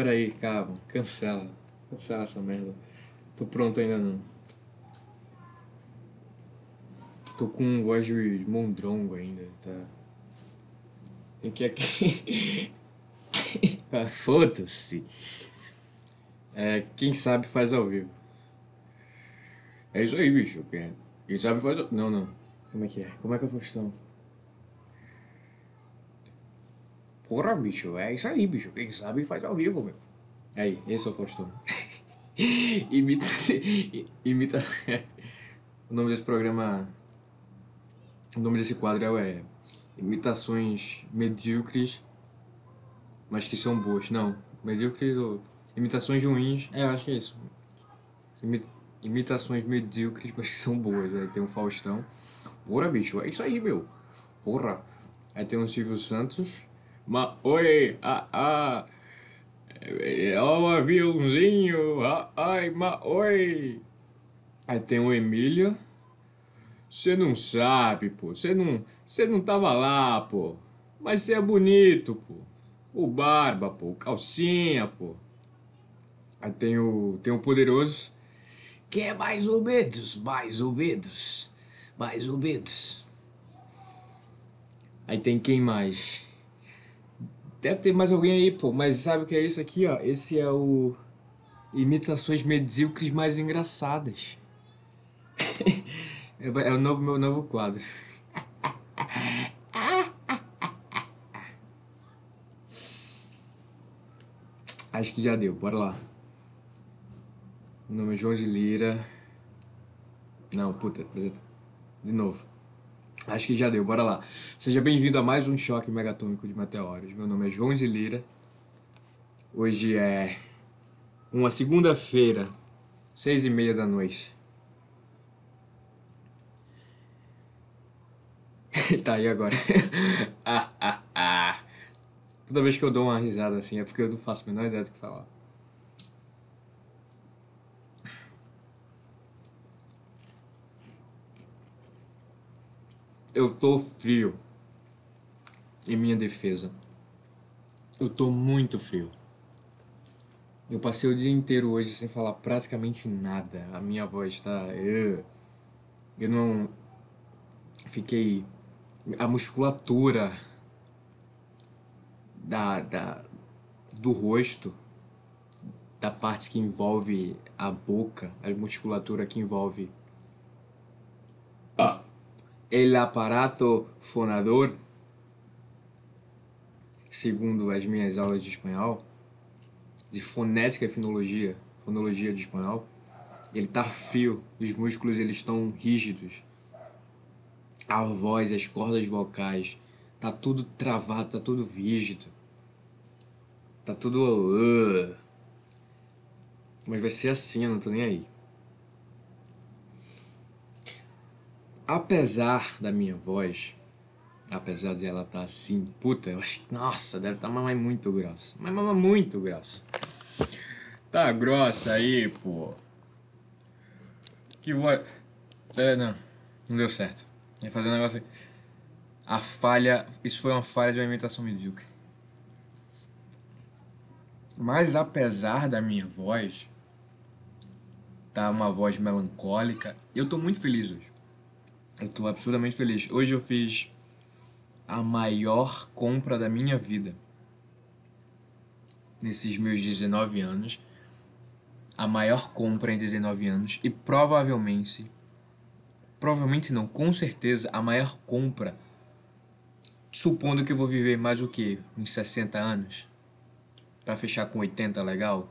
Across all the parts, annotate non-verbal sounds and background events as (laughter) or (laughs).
Peraí, calma. Cancela. Cancela essa merda. Tô pronto ainda não. Tô com voz de mondrongo ainda, tá? Tem que aqui. ah, (laughs) Foda-se. É, quem sabe faz ao vivo. É isso aí, bicho. Quem, sabe faz ao... Não, não. Como é que é? Como é que é a Faustão? Porra, bicho, é isso aí, bicho. Quem sabe faz ao vivo, meu. Aí, esse é o Faustão. (laughs) imita. (laughs) imita. o nome desse programa. O nome desse quadro é Imitações Medíocres, mas que são boas. Não, medíocres ou. Imitações ruins. É, eu acho que é isso. Imi... Imitações medíocres, mas que são boas. Aí tem o Faustão. Porra, bicho, é isso aí, meu. Porra. Aí tem o Silvio Santos. Ma oi, ah, ah. É o aviãozinho, ah, ai, ma oi. Aí tem o Emílio. Você não sabe, pô. Você não, você não tava lá, pô. Mas você é bonito, pô. O Barba, pô. Calcinha, pô. Aí tem o, tem o Poderoso. Que é mais ou menos, mais ou menos, mais ou menos. Aí tem quem mais? Deve ter mais alguém aí, pô. Mas sabe o que é isso aqui, ó? Esse é o. Imitações medíocres mais engraçadas. (laughs) é o novo, meu novo quadro. (laughs) Acho que já deu, bora lá. Meu nome é João de Lira. Não, puta, de novo. Acho que já deu, bora lá. Seja bem-vindo a mais um choque megatônico de meteoros. Meu nome é João de Lira. Hoje é uma segunda-feira, seis e meia da noite. (laughs) tá aí agora. (laughs) ah, ah, ah. Toda vez que eu dou uma risada assim é porque eu não faço a menor ideia do que falar. Eu tô frio. Em minha defesa. Eu tô muito frio. Eu passei o dia inteiro hoje sem falar praticamente nada. A minha voz tá. Eu não. Fiquei. A musculatura da, da, do rosto, da parte que envolve a boca, a musculatura que envolve el aparato fonador, segundo as minhas aulas de espanhol, de fonética e fonologia, fonologia de espanhol, ele tá frio, os músculos eles estão rígidos. A voz, as cordas vocais, tá tudo travado, tá tudo rígido. Tá tudo. Uh. Mas vai ser assim, eu não tô nem aí. Apesar da minha voz, apesar de ela estar tá assim, puta, eu acho que, nossa, deve estar tá mamãe muito grossa. Mas mamãe muito grossa. Tá grossa aí, pô. Que voz. É, não, não deu certo. Ia fazer um negócio. A falha. Isso foi uma falha de uma imitação medíocre. Mas apesar da minha voz, tá uma voz melancólica, eu tô muito feliz hoje. Eu tô absurdamente feliz. Hoje eu fiz a maior compra da minha vida. Nesses meus 19 anos. A maior compra em 19 anos. E provavelmente. Provavelmente não, com certeza, a maior compra. Supondo que eu vou viver mais o que? Uns 60 anos? para fechar com 80 legal?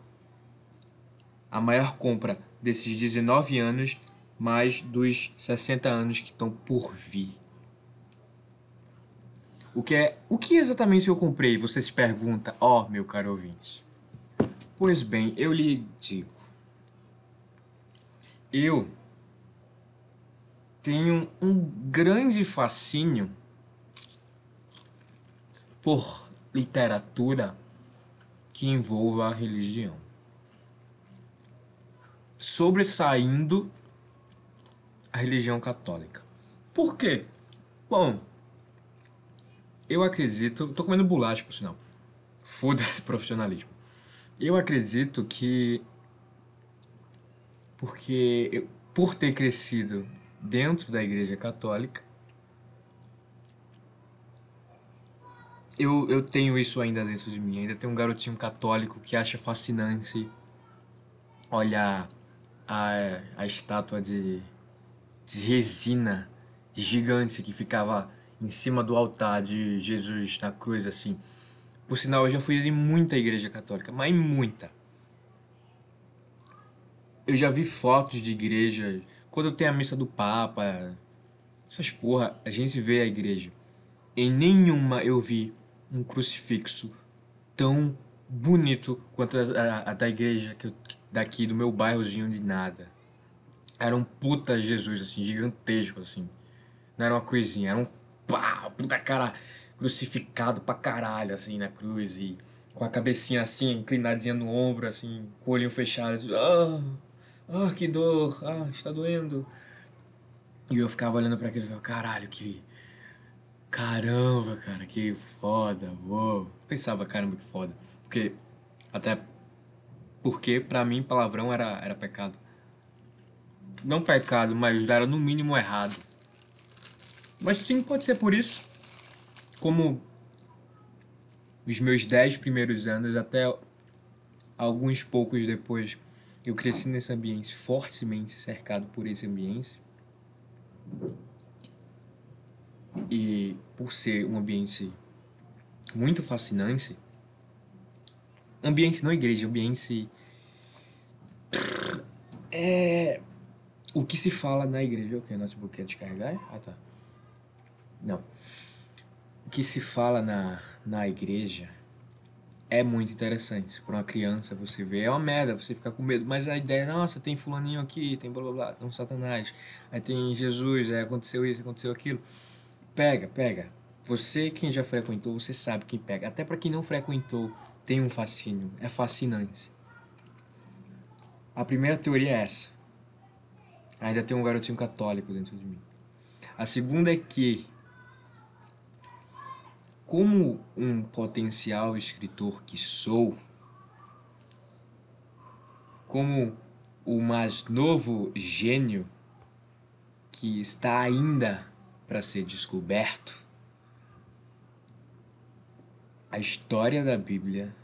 A maior compra desses 19 anos mais dos 60 anos que estão por vir. O que é, o que exatamente eu comprei? Você se pergunta, ó, oh, meu caro ouvinte. Pois bem, eu lhe digo. Eu tenho um grande fascínio por literatura que envolva a religião. Sobressaindo a religião católica. Por quê? Bom, eu acredito. Tô comendo bolacha, por sinal. Foda-se (laughs) profissionalismo. Eu acredito que porque eu, por ter crescido dentro da Igreja Católica, eu, eu tenho isso ainda dentro de mim. Ainda tem um garotinho católico que acha fascinante olhar a, a estátua de, de resina gigante que ficava em cima do altar de Jesus na cruz, assim. Por sinal, eu já fui em muita igreja católica, mas muita. Eu já vi fotos de igreja, quando tem a missa do Papa, essas porra, a gente vê a igreja. Em nenhuma eu vi um crucifixo tão bonito quanto a, a, a da igreja que eu, daqui do meu bairrozinho de nada. Era um puta Jesus, assim, gigantesco, assim. Não era uma cruzinha, era um pá, puta cara crucificado pra caralho, assim, na cruz. E com a cabecinha assim, inclinadinha no ombro, assim, com o olhinho fechado. Assim, ah, ah, que dor, ah, está doendo. E eu ficava olhando para aquilo e falava, caralho, que Caramba, cara, que foda, uou. Pensava, caramba, que foda. Porque, até porque pra mim palavrão era, era pecado. Não pecado, mas era no mínimo errado. Mas sim, pode ser por isso. Como os meus dez primeiros anos, até alguns poucos depois, eu cresci nesse ambiente, fortemente cercado por esse ambiente. E por ser um ambiente muito fascinante, ambiente não igreja, ambiente é o que se fala na igreja, o que notebook é descarregar? Ah, tá. Não. O que se fala na na igreja é muito interessante. Para uma criança você vê, é uma merda, você fica com medo, mas a ideia, nossa, tem fulaninho aqui, tem blá blá blá, tem um satanás, aí tem Jesus, aí aconteceu isso, aconteceu aquilo. Pega, pega. Você, quem já frequentou, você sabe quem pega. Até para quem não frequentou, tem um fascínio. É fascinante. A primeira teoria é essa. Ainda tem um garotinho católico dentro de mim. A segunda é que, como um potencial escritor que sou, como o mais novo gênio que está ainda para ser descoberto, a história da Bíblia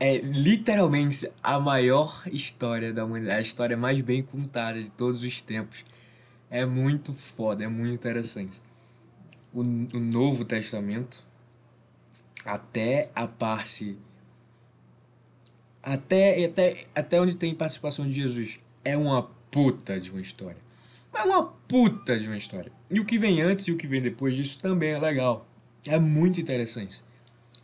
é literalmente a maior história da humanidade, a história mais bem contada de todos os tempos. É muito foda, é muito interessante. O, o Novo Testamento, até a parte. Até, até, até onde tem participação de Jesus, é uma puta de uma história. É uma puta de uma história. E o que vem antes e o que vem depois disso também é legal. É muito interessante.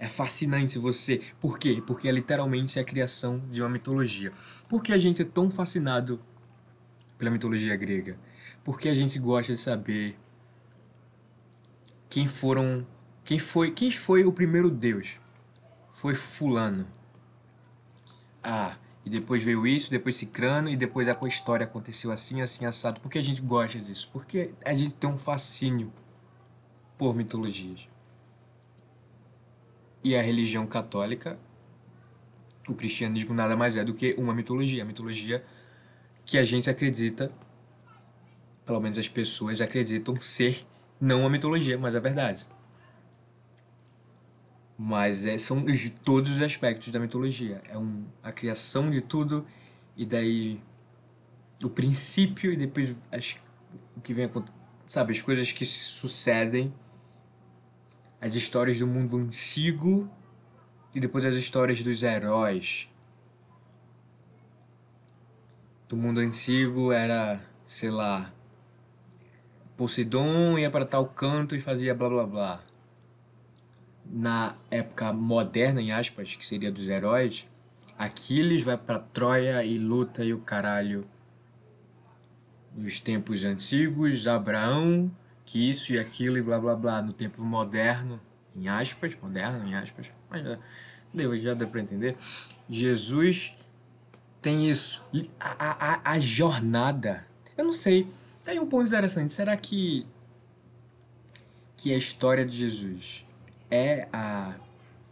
É fascinante você. Por quê? Porque é literalmente a criação de uma mitologia. Por que a gente é tão fascinado pela mitologia grega? Porque a gente gosta de saber quem foram. Quem foi, quem foi o primeiro deus? Foi Fulano. Ah, e depois veio isso, depois Cicrano, e depois a história aconteceu assim, assim, assado. Porque a gente gosta disso? Porque a gente tem um fascínio por mitologias. E a religião católica, o cristianismo nada mais é do que uma mitologia. A mitologia que a gente acredita, pelo menos as pessoas acreditam ser não uma mitologia, mas a verdade. Mas é, são todos os aspectos da mitologia. É um, a criação de tudo e daí o princípio e depois as, o que vem sabe as coisas que sucedem as histórias do mundo antigo e depois as histórias dos heróis do mundo antigo era sei lá Poseidon ia para tal canto e fazia blá blá blá na época moderna, em aspas, que seria dos heróis, Aquiles vai para Troia e luta e o caralho. Nos tempos antigos, Abraão, que isso e aquilo e blá blá blá. No tempo moderno, em aspas, moderno, em aspas, mas já deu, já deu para entender. Jesus tem isso. A, a, a jornada. Eu não sei. Tem um ponto interessante. Será que, que a história de Jesus é a,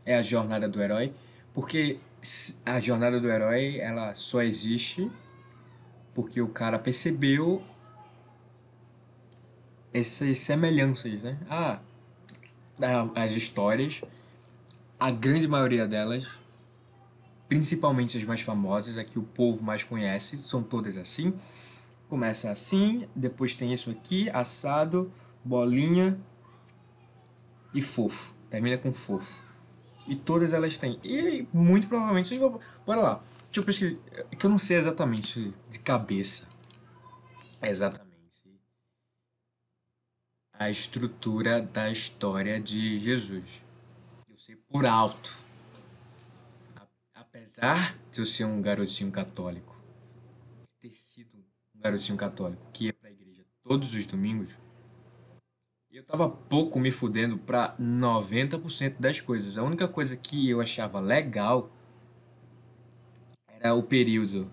é a jornada do herói, Porque a jornada do herói, ela só existe porque o cara percebeu essas semelhanças, né? Ah, as histórias, a grande maioria delas, principalmente as mais famosas, a que o povo mais conhece, são todas assim. Começa assim, depois tem isso aqui, assado, bolinha e fofo. Termina com fofo. E todas elas têm. E muito provavelmente. Bora lá. Deixa eu pesquisar. Que eu não sei exatamente de cabeça. Exatamente. A estrutura da história de Jesus. Eu sei por alto. Apesar de eu ser um garotinho católico, de ter sido um garotinho católico que ia pra igreja todos os domingos, eu tava pouco me fudendo pra 90% das coisas. A única coisa que eu achava legal era o período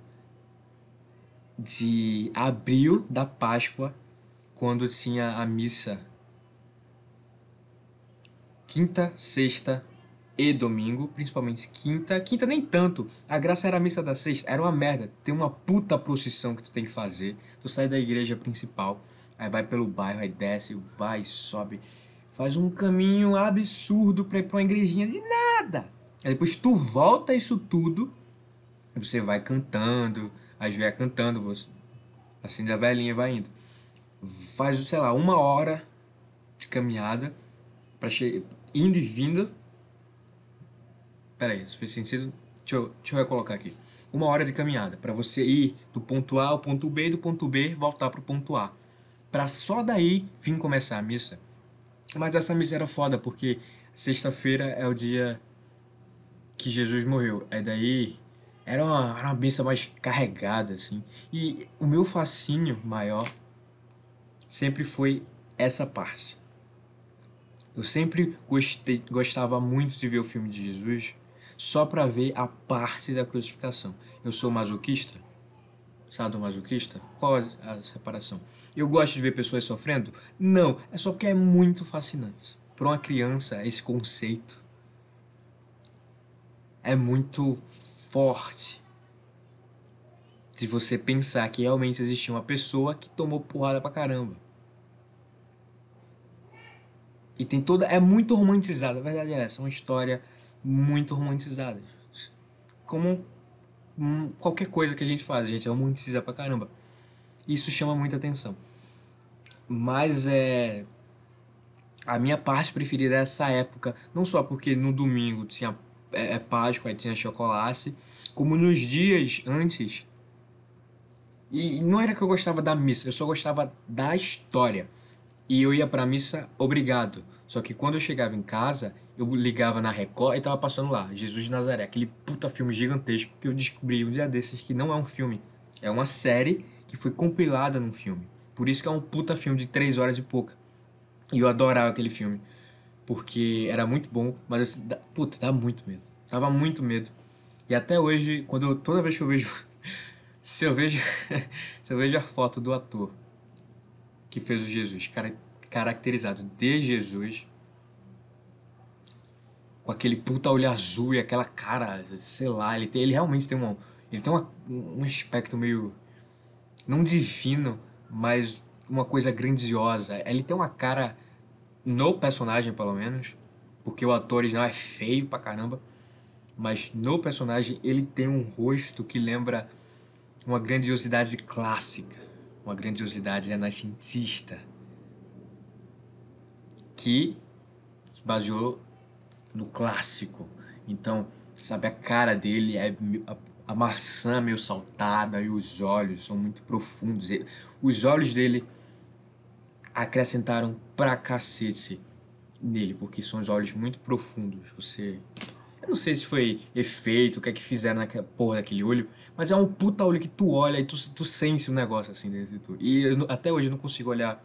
de abril da Páscoa, quando tinha a missa quinta, sexta e domingo, principalmente quinta. Quinta nem tanto. A graça era a missa da sexta, era uma merda. Tem uma puta procissão que tu tem que fazer. Tu sai da igreja principal Aí vai pelo bairro, aí desce, vai, sobe. Faz um caminho absurdo pra ir pra uma igrejinha de nada. Aí depois tu volta isso tudo, você vai cantando, as velhas cantando, você acende a velhinha vai indo. Faz, sei lá, uma hora de caminhada para chegar indo e vindo. Pera aí, isso fez sentido? Deixa eu, deixa eu recolocar aqui. Uma hora de caminhada para você ir do ponto A ao ponto B, do ponto B voltar pro ponto A para só daí vir começar a missa. Mas essa missa era foda porque sexta-feira é o dia que Jesus morreu. Aí daí era uma, era uma missa mais carregada, assim. E o meu fascínio maior sempre foi essa parte. Eu sempre gostei, gostava muito de ver o filme de Jesus só para ver a parte da crucificação. Eu sou masoquista, sadomasoquista? Qual a separação? Eu gosto de ver pessoas sofrendo? Não, é só porque é muito fascinante. Para uma criança, esse conceito é muito forte. De você pensar que realmente existia uma pessoa que tomou porrada pra caramba. E tem toda. É muito romantizada, a verdade é essa. É uma história muito romantizada. Como qualquer coisa que a gente faz, a gente romantiza pra caramba. Isso chama muita atenção. Mas é. A minha parte preferida é essa época, não só porque no domingo tinha é, é Páscoa, tinha chocolate, como nos dias antes. E não era que eu gostava da missa, eu só gostava da história. E eu ia pra missa obrigado. Só que quando eu chegava em casa, eu ligava na Record e tava passando lá, Jesus de Nazaré, aquele puta filme gigantesco que eu descobri um dia desses que não é um filme, é uma série que foi compilada num filme. Por isso que é um puta filme de três horas e pouca. E eu adorava aquele filme, porque era muito bom, mas eu, puta, dá muito medo. Tava muito medo. E até hoje, quando eu, toda vez que eu vejo se eu vejo (laughs) se eu vejo a foto do ator que fez o Jesus, cara, caracterizado de Jesus, com aquele puta olho azul e aquela cara, sei lá, ele, tem, ele realmente tem um, ele tem uma, um aspecto meio, não divino, mas uma coisa grandiosa. Ele tem uma cara, no personagem pelo menos, porque o ator original é feio pra caramba, mas no personagem ele tem um rosto que lembra uma grandiosidade clássica, uma grandiosidade renascentista, que se baseou no clássico. Então, sabe, a cara dele é a, maçã meio saltada e os olhos são muito profundos. Os olhos dele acrescentaram pra cacete nele, porque são os olhos muito profundos. Você. Eu não sei se foi efeito, o que é que fizeram naquela porra daquele olho, mas é um puta olho que tu olha e tu, tu sente um negócio assim dentro de tu. E eu, até hoje eu não consigo olhar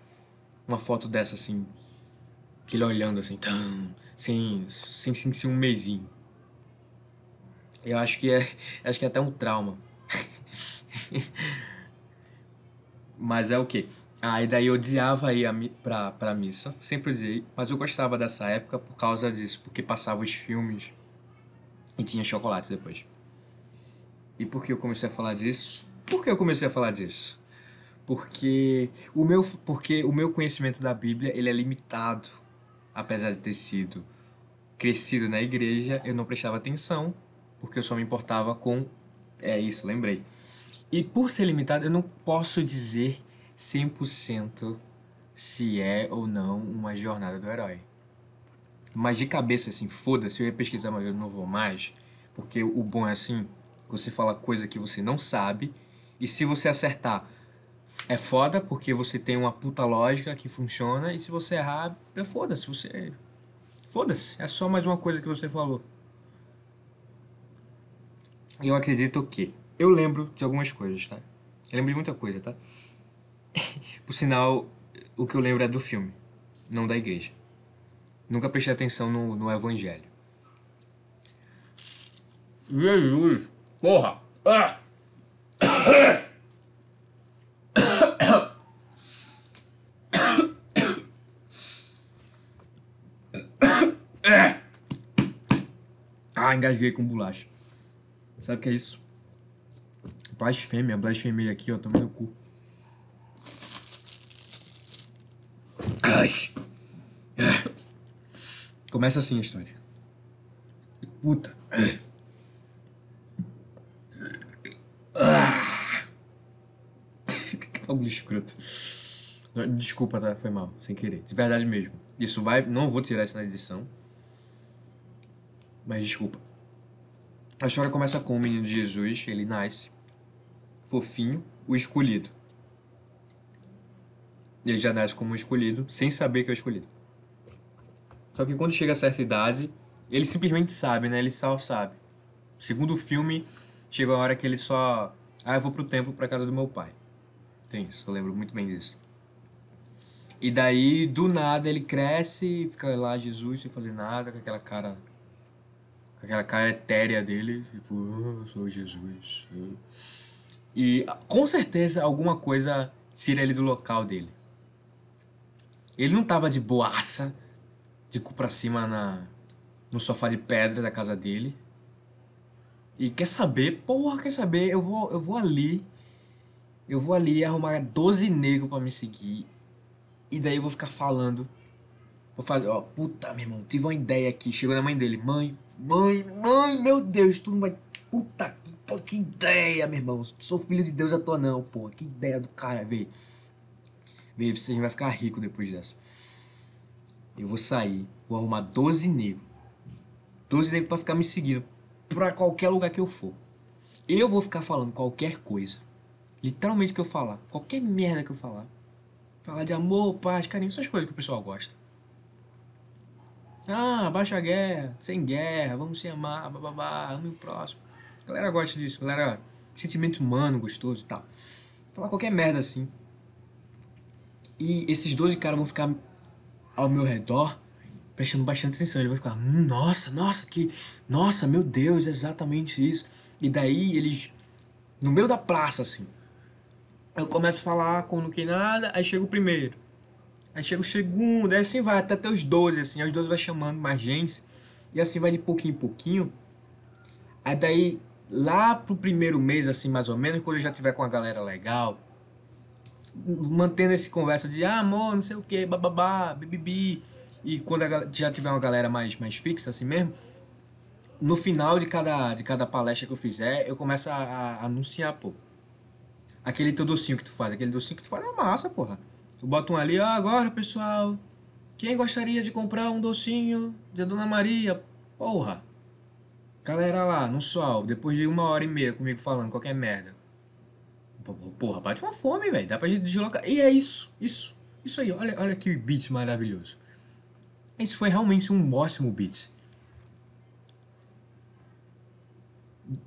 uma foto dessa assim, que olhando assim, tão, sem, sem sentir um mesinho. Eu acho que é, (laughs) acho que é até um trauma. (laughs) mas é o que? Ah, e daí eu odiava ir a, pra, pra missa, sempre odiei, mas eu gostava dessa época por causa disso, porque passava os filmes E tinha chocolate depois. E por que eu comecei a falar disso? Por que eu comecei a falar disso? Porque o meu, porque o meu conhecimento da Bíblia ele é limitado. Apesar de ter sido crescido na igreja, eu não prestava atenção, porque eu só me importava com. É isso, lembrei. E por ser limitado, eu não posso dizer 100% se é ou não uma jornada do herói. Mas de cabeça, assim, foda-se, eu ia pesquisar, mas eu não vou mais. Porque o bom é assim, você fala coisa que você não sabe, e se você acertar, é foda, porque você tem uma puta lógica que funciona, e se você errar, é foda-se, você... Foda-se, é só mais uma coisa que você falou. Eu acredito que... Eu lembro de algumas coisas, tá? Eu lembro de muita coisa, tá? (laughs) Por sinal, o que eu lembro é do filme, não da igreja. Nunca prestei atenção no, no evangelho. Jesus! Porra! Ah! Ah, engasguei com bolacha. Sabe o que é isso? Blasfêmia, blasfêmia aqui, ó, tomando cu. Ai. Começa assim a história. Puta. Ah. Escroto. Desculpa, tá? Foi mal, sem querer. De verdade mesmo. Isso vai. Não vou tirar isso na edição. Mas desculpa. A história começa com o menino Jesus, ele nasce. Fofinho, o escolhido. Ele já nasce como escolhido, sem saber que é o escolhido. Só que quando chega a certa idade, ele simplesmente sabe, né? Ele só sabe. Segundo o filme, chega a hora que ele só. Ah, eu vou pro templo pra casa do meu pai. Tem isso, eu lembro muito bem disso. E daí, do nada, ele cresce, fica lá Jesus sem fazer nada, com aquela cara. Com aquela cara etérea dele, tipo, oh, eu sou Jesus. E com certeza alguma coisa tira ele do local dele. Ele não tava de boaça, de cu pra cima na, no sofá de pedra da casa dele. E quer saber? Porra, quer saber? Eu vou, eu vou ali. Eu vou ali arrumar 12 negros para me seguir. E daí eu vou ficar falando. Vou fazer, ó, puta, meu irmão, tive uma ideia aqui. Chegou na mãe dele. Mãe, mãe, mãe, meu Deus, tu não vai. Puta que, que ideia, meu irmão. Sou filho de Deus à toa, não, pô. Que ideia do cara, velho. Vê, você vai ficar rico depois dessa. Eu vou sair, vou arrumar 12 negros. 12 negros pra ficar me seguindo pra qualquer lugar que eu for. Eu vou ficar falando qualquer coisa. Literalmente o que eu falar. Qualquer merda que eu falar. Falar de amor, paz, carinho, essas coisas que o pessoal gosta. Ah, baixa a guerra, sem guerra, vamos se amar, bababá, ame o próximo. A galera gosta disso, galera, sentimento humano, gostoso e tal. Falar qualquer merda assim. E esses 12 caras vão ficar ao meu redor prestando bastante atenção. Ele vai ficar, hum, nossa, nossa, que. Nossa, meu Deus, exatamente isso. E daí eles. No meio da praça, assim. Eu começo a falar como quer nada, aí chega o primeiro. Aí chega o segundo, aí assim vai até, até os 12, assim. Os 12 vai chamando mais gente. E assim vai de pouquinho em pouquinho. Aí daí, lá pro primeiro mês, assim, mais ou menos, quando eu já tiver com a galera legal, mantendo esse conversa de ah, amor, não sei o que, bababá, bibibi. E quando a, já tiver uma galera mais, mais fixa, assim mesmo, no final de cada, de cada palestra que eu fizer, eu começo a, a anunciar, pô. Aquele teu docinho que tu faz, aquele docinho que tu faz é massa, porra. Tu bota um ali, ah, agora pessoal, quem gostaria de comprar um docinho de Dona Maria? Porra. Galera lá, no sol, depois de uma hora e meia comigo falando qualquer merda. Porra, bate uma fome, velho. Dá pra gente deslocar. E é isso, isso, isso aí. Olha, olha que beat maravilhoso. Esse foi realmente um ótimo beat.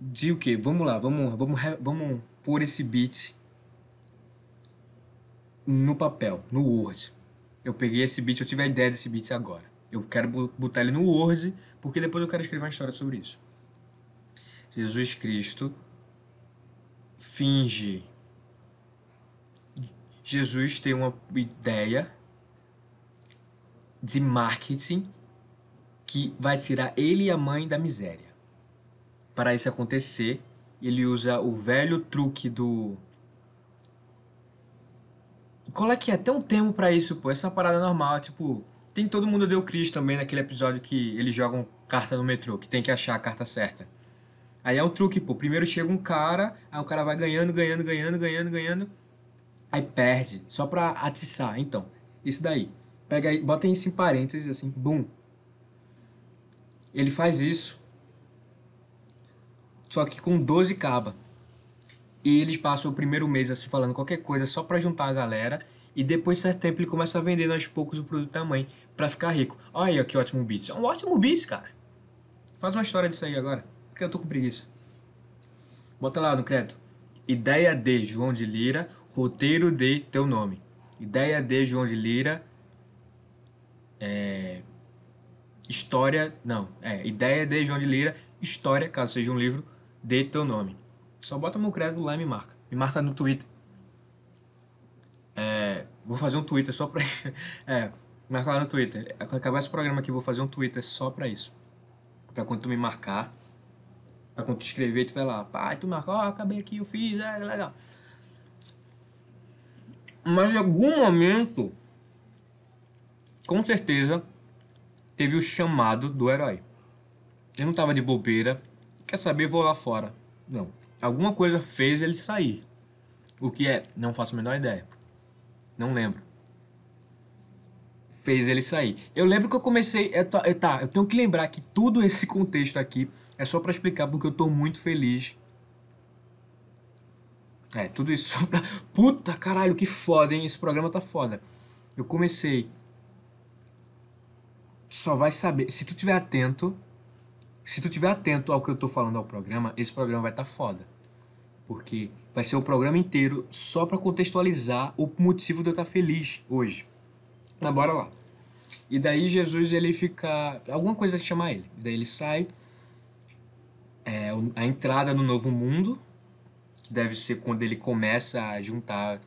De o que? Vamos lá, vamos, vamos, vamos pôr esse beat no papel, no Word. Eu peguei esse beat, eu tive a ideia desse beat agora. Eu quero botar ele no Word, porque depois eu quero escrever uma história sobre isso. Jesus Cristo finge. Jesus tem uma ideia de marketing que vai tirar ele e a mãe da miséria. para isso acontecer, ele usa o velho truque do. Qual é que é? Tem um termo para isso, pô. Essa parada normal, tipo. Tem Todo Mundo Deu Cristo também naquele episódio que eles jogam carta no metrô, que tem que achar a carta certa. Aí é um truque, pô. Primeiro chega um cara, aí o cara vai ganhando, ganhando, ganhando, ganhando, ganhando. Aí perde, só pra atiçar. Então, isso daí. Pega aí, bota isso em parênteses, assim, bum. Ele faz isso só que com 12 caba. E eles passam o primeiro mês assim falando qualquer coisa só para juntar a galera. E depois de certo tempo ele começa a vender aos poucos o produto da mãe para ficar rico. Olha que ótimo beats. É um ótimo beats, cara. Faz uma história disso aí agora. Porque eu tô com preguiça. Bota lá no crédito. Ideia de João de Lira, roteiro de teu nome. Ideia de João de Lira. É, história. Não, é. Ideia de João de Lira, história, caso seja um livro dê teu nome. Só bota meu crédito lá e me marca. Me marca no Twitter. É, vou fazer um Twitter só pra. (laughs) é, marca lá no Twitter. Acabar esse programa aqui, vou fazer um Twitter só pra isso. Pra quando tu me marcar. Pra quando tu escrever, tu vai lá. Pai, tu marcou, oh, acabei aqui, eu fiz, é legal. Mas em algum momento, com certeza, teve o chamado do herói. Eu não tava de bobeira, Quer saber, vou lá fora. Não. Alguma coisa fez ele sair. O que é? Não faço a menor ideia. Não lembro. Fez ele sair. Eu lembro que eu comecei. Eu, tá, eu, tá, eu tenho que lembrar que tudo esse contexto aqui é só para explicar porque eu tô muito feliz. É, tudo isso pra. Puta caralho, que foda, hein? Esse programa tá foda. Eu comecei. Só vai saber. Se tu tiver atento, se tu tiver atento ao que eu tô falando ao programa, esse programa vai estar tá foda. Porque vai ser o programa inteiro só para contextualizar o motivo de eu estar tá feliz hoje. Mas bora lá. E daí Jesus ele fica. Alguma coisa chama ele. Daí ele sai. É, a entrada no novo mundo, que deve ser quando ele começa a juntar.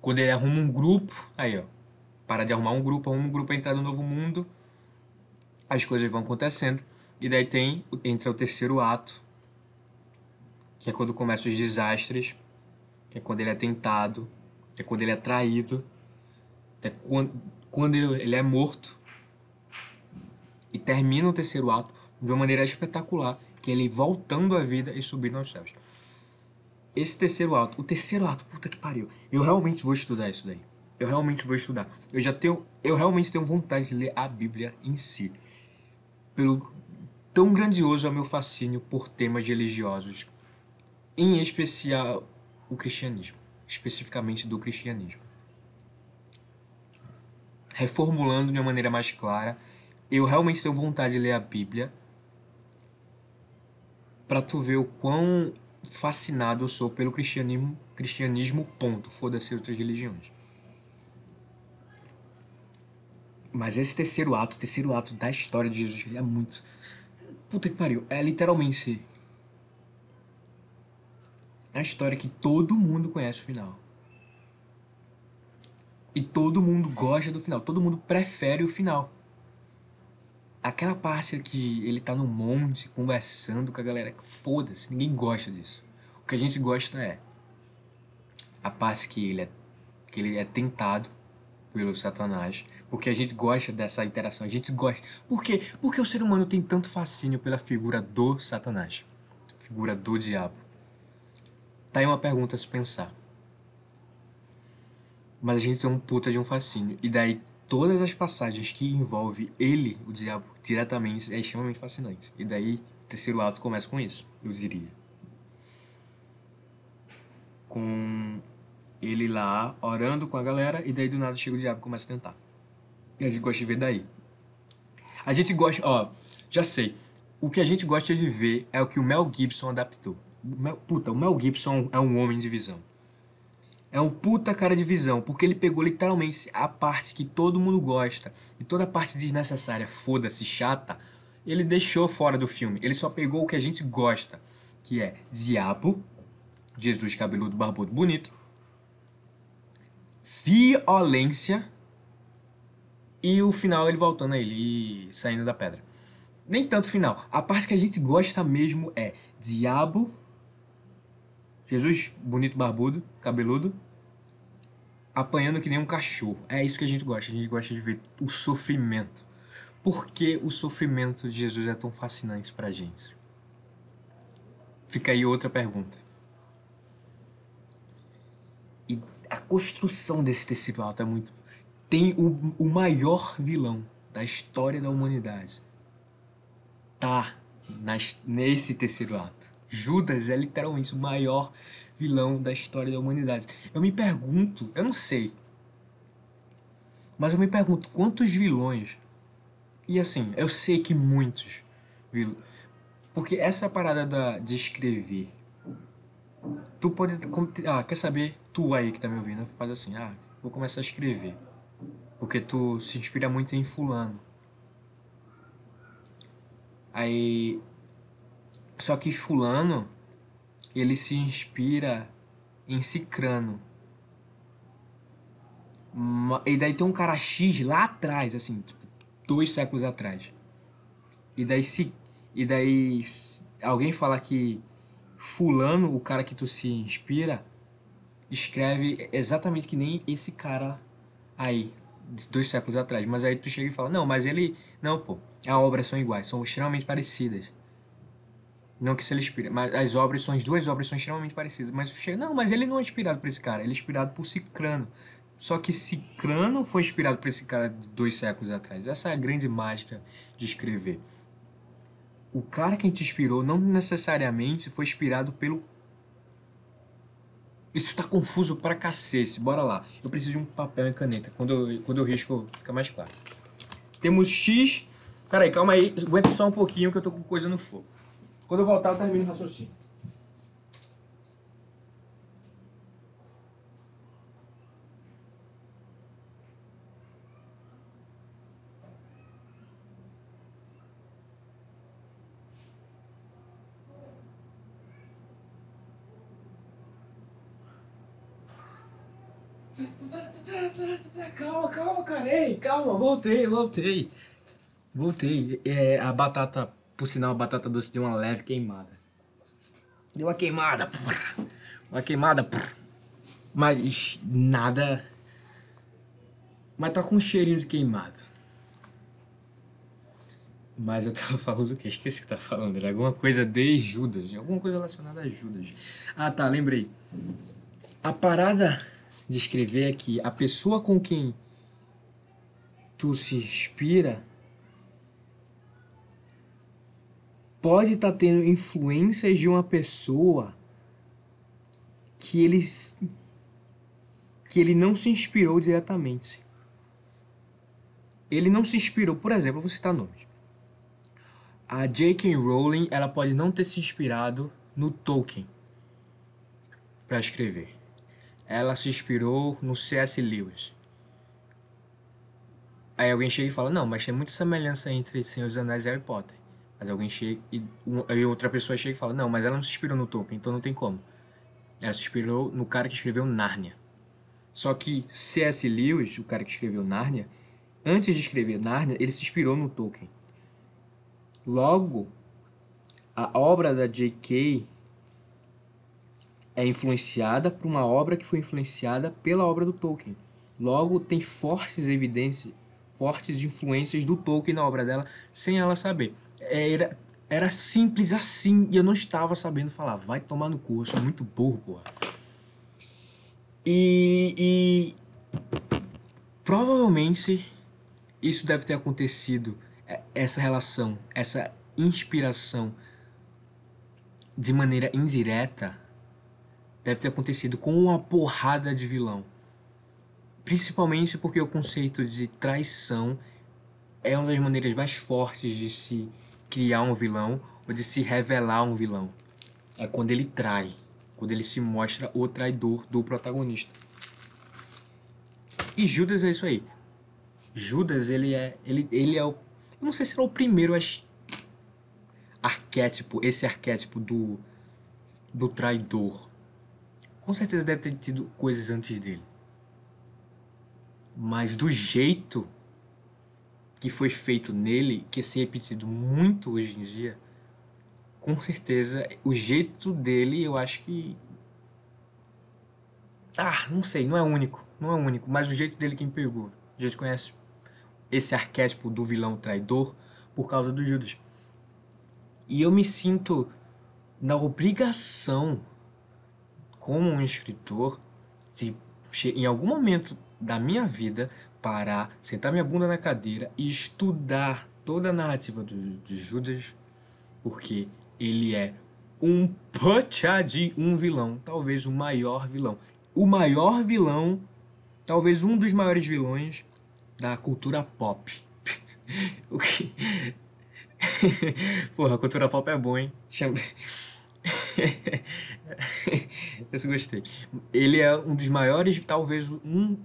Quando ele arruma um grupo. Aí, ó. Para de arrumar um grupo, arruma um grupo a entrar no novo mundo. As coisas vão acontecendo. E daí tem, entra o terceiro ato, que é quando começam os desastres, que é quando ele é tentado, que é quando ele é traído, é quando, quando ele é morto. E termina o terceiro ato de uma maneira espetacular, que é ele voltando à vida e subindo aos céus. Esse terceiro ato, o terceiro ato, puta que pariu. Eu realmente vou estudar isso daí. Eu realmente vou estudar. Eu já tenho, eu realmente tenho vontade de ler a Bíblia em si. Pelo Tão grandioso é o meu fascínio por temas religiosos, em especial o cristianismo, especificamente do cristianismo. Reformulando de uma maneira mais clara, eu realmente tenho vontade de ler a Bíblia para tu ver o quão fascinado eu sou pelo cristianismo, cristianismo ponto, foda-se outras religiões. Mas esse terceiro ato, o terceiro ato da história de Jesus, ele é muito Puta que pariu. É literalmente a história que todo mundo conhece o final. E todo mundo gosta do final. Todo mundo prefere o final. Aquela parte que ele tá no monte conversando com a galera. Foda-se, ninguém gosta disso. O que a gente gosta é a parte que ele é, que ele é tentado pelo Satanás, porque a gente gosta dessa interação, a gente gosta. Por quê? Porque o ser humano tem tanto fascínio pela figura do Satanás, figura do diabo. Tá aí uma pergunta a se pensar. Mas a gente tem um puta de um fascínio. E daí todas as passagens que envolve ele, o diabo, diretamente é extremamente fascinante. E daí o terceiro ato começa com isso, eu diria. Com ele lá orando com a galera e daí do nada chega o diabo e começa a tentar. A gente gosta de ver daí. A gente gosta, ó, já sei. O que a gente gosta de ver é o que o Mel Gibson adaptou. Mel, puta, o Mel Gibson é um homem de visão. É um puta cara de visão, porque ele pegou literalmente a parte que todo mundo gosta e toda a parte desnecessária, foda-se, chata, ele deixou fora do filme. Ele só pegou o que a gente gosta, que é diabo, Jesus cabeludo, barbudo, bonito, violência e o final ele voltando a ele e saindo da pedra. Nem tanto final. A parte que a gente gosta mesmo é diabo, Jesus, bonito, barbudo, cabeludo, apanhando que nem um cachorro. É isso que a gente gosta. A gente gosta de ver o sofrimento. Por que o sofrimento de Jesus é tão fascinante pra gente? Fica aí outra pergunta. E a construção desse tecido alto é muito. Tem o, o maior vilão da história da humanidade. Tá nas, nesse terceiro ato. Judas é literalmente o maior vilão da história da humanidade. Eu me pergunto, eu não sei, mas eu me pergunto quantos vilões. E assim, eu sei que muitos vilões. Porque essa parada da, de escrever. Tu pode. Ah, quer saber? Tu aí que tá me ouvindo, faz assim, ah, vou começar a escrever. Porque tu se inspira muito em fulano. Aí. Só que fulano, ele se inspira em cicrano. E daí tem um cara X lá atrás, assim, tipo, dois séculos atrás. E daí se. E daí alguém fala que fulano, o cara que tu se inspira, escreve exatamente que nem esse cara aí, dois séculos atrás. Mas aí tu chega e fala, não, mas ele. Não, pô, as obras são iguais, são extremamente parecidas. Não que se ele inspira, mas as obras são, as duas obras são extremamente parecidas. Mas tu chega, não, mas ele não é inspirado por esse cara, ele é inspirado por Cicrano. Só que Cicrano foi inspirado por esse cara de dois séculos atrás. Essa é a grande mágica de escrever. O cara que te inspirou não necessariamente foi inspirado pelo isso tá confuso pra cacete. Bora lá. Eu preciso de um papel e caneta. Quando eu, quando eu risco, fica mais claro. Temos X. Peraí, calma aí. Aguenta só um pouquinho que eu tô com coisa no fogo. Quando eu voltar, eu termino o raciocínio. Calma, calma, cara. Ei, calma, voltei, voltei. Voltei. É, a batata, por sinal, a batata doce deu uma leve queimada. Deu uma queimada, porra. Uma queimada, porra. Mas nada. Mas tá com um cheirinho de queimado. Mas eu tava falando o quê? Esqueci que tava falando. Era alguma coisa de Judas. Alguma coisa relacionada a Judas. Ah, tá, lembrei. A parada descrever é que a pessoa com quem tu se inspira pode estar tá tendo influências de uma pessoa que ele que ele não se inspirou diretamente. Ele não se inspirou, por exemplo, vou citar nomes. A J.K. Rowling, ela pode não ter se inspirado no Tolkien para escrever ela se inspirou no C.S. Lewis. Aí alguém chega e fala, não, mas tem muita semelhança entre Senhor dos Anéis e Harry Potter. Mas alguém chega e aí outra pessoa chega e fala, não, mas ela não se inspirou no Tolkien, então não tem como. Ela se inspirou no cara que escreveu Nárnia. Só que C.S. Lewis, o cara que escreveu Nárnia, antes de escrever Nárnia, ele se inspirou no Tolkien. Logo, a obra da J.K é influenciada por uma obra que foi influenciada pela obra do Tolkien. Logo, tem fortes evidências, fortes influências do Tolkien na obra dela, sem ela saber. Era, era simples assim e eu não estava sabendo falar. Vai tomar no cu, eu sou muito burro, porra. E, e provavelmente isso deve ter acontecido, é, essa relação, essa inspiração de maneira indireta deve ter acontecido com uma porrada de vilão. Principalmente porque o conceito de traição é uma das maneiras mais fortes de se criar um vilão ou de se revelar um vilão. É quando ele trai, quando ele se mostra o traidor do protagonista. E Judas é isso aí. Judas, ele é, ele, ele é o, eu não sei se ele é o primeiro arquétipo, esse arquétipo do do traidor com certeza deve ter tido coisas antes dele. Mas do jeito que foi feito nele, que se repetido muito hoje em dia, com certeza o jeito dele eu acho que. Ah, não sei, não é único. Não é único, mas o jeito dele quem pegou. A gente conhece esse arquétipo do vilão traidor por causa do Judas. E eu me sinto na obrigação, como um escritor, de em algum momento da minha vida parar, sentar minha bunda na cadeira e estudar toda a narrativa do, de Judas, porque ele é um puta de um vilão, talvez o maior vilão. O maior vilão, talvez um dos maiores vilões da cultura pop. (laughs) o que... (laughs) Porra, a cultura pop é boa, hein? Chama... (laughs) Esse gostei. Ele é um dos maiores, talvez um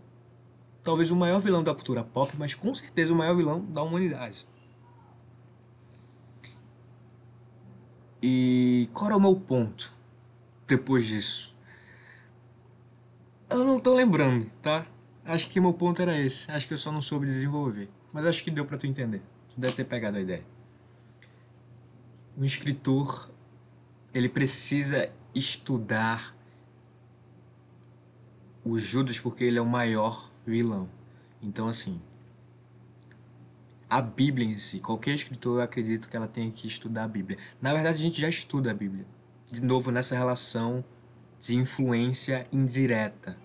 talvez o maior vilão da cultura pop, mas com certeza o maior vilão da humanidade. E qual era o meu ponto depois disso? Eu não tô lembrando, tá? Acho que meu ponto era esse. Acho que eu só não soube desenvolver. Mas acho que deu para tu entender. Tu deve ter pegado a ideia. Um escritor, ele precisa estudar o Judas porque ele é o maior vilão. Então, assim, a Bíblia em si, qualquer escritor, eu acredito que ela tenha que estudar a Bíblia. Na verdade, a gente já estuda a Bíblia. De novo, nessa relação de influência indireta.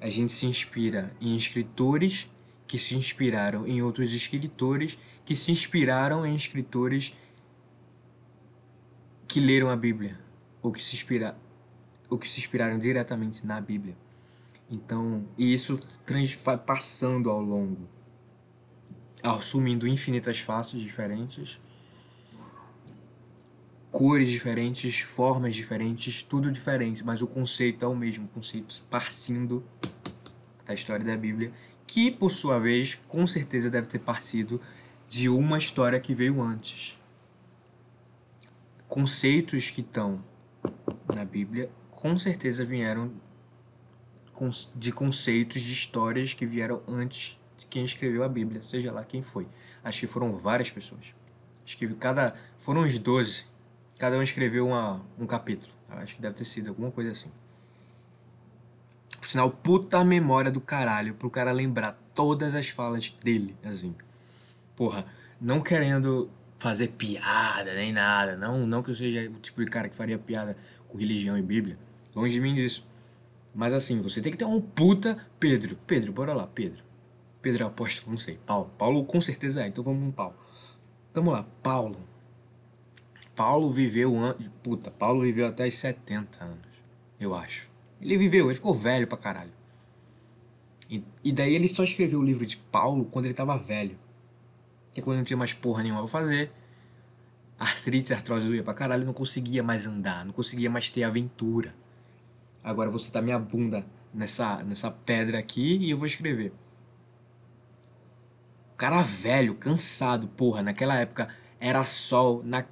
A gente se inspira em escritores que se inspiraram em outros escritores que se inspiraram em escritores que leram a Bíblia ou que se inspira ou que se inspiraram diretamente na Bíblia. Então, e isso vai passando ao longo, assumindo infinitas faces diferentes, cores diferentes, formas diferentes, tudo diferente, mas o conceito é o mesmo, conceito partindo da história da Bíblia, que por sua vez, com certeza deve ter partido de uma história que veio antes. Conceitos que estão na Bíblia com certeza vieram de conceitos, de histórias que vieram antes de quem escreveu a Bíblia, seja lá quem foi. Acho que foram várias pessoas. Acho que cada. Foram uns 12. Cada um escreveu uma, um capítulo. Acho que deve ter sido alguma coisa assim. Por sinal, puta memória do caralho pro cara lembrar todas as falas dele, assim. Porra, não querendo fazer piada nem nada. Não, não que eu seja o tipo de cara que faria piada com religião e Bíblia. Longe de mim disso. Mas assim, você tem que ter um puta Pedro. Pedro, bora lá, Pedro. Pedro é apóstolo, não sei. Paulo. Paulo com certeza é, então vamos no Paulo. Vamos lá, Paulo. Paulo viveu. Puta, Paulo viveu até os 70 anos, eu acho. Ele viveu, ele ficou velho pra caralho. E, e daí ele só escreveu o livro de Paulo quando ele tava velho. É quando não tinha mais porra nenhuma pra fazer. Artrite, artrose doía pra caralho, não conseguia mais andar, não conseguia mais ter aventura. Agora você tá minha bunda nessa, nessa pedra aqui e eu vou escrever. O cara velho, cansado, porra, naquela época era sol na,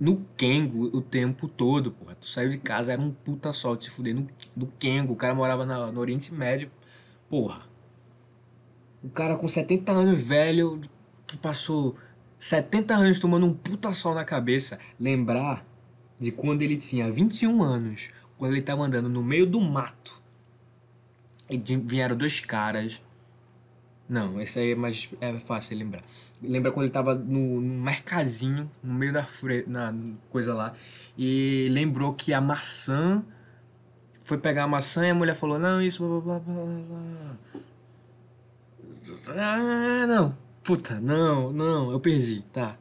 no Kengo o tempo todo, porra. Tu saiu de casa, era um puta sol de se fuder no, no Kengo. O cara morava na, no Oriente Médio, porra. O cara com 70 anos, velho, que passou 70 anos tomando um puta sol na cabeça. Lembrar de quando ele tinha 21 anos, quando ele estava andando no meio do mato. E vieram dois caras. Não, esse aí é mais é fácil lembrar. Lembra quando ele estava no, no no meio da fre, na coisa lá, e lembrou que a maçã foi pegar a maçã e a mulher falou: "Não, isso blá, blá, blá, Ah, não. Puta, não, não, eu perdi, tá.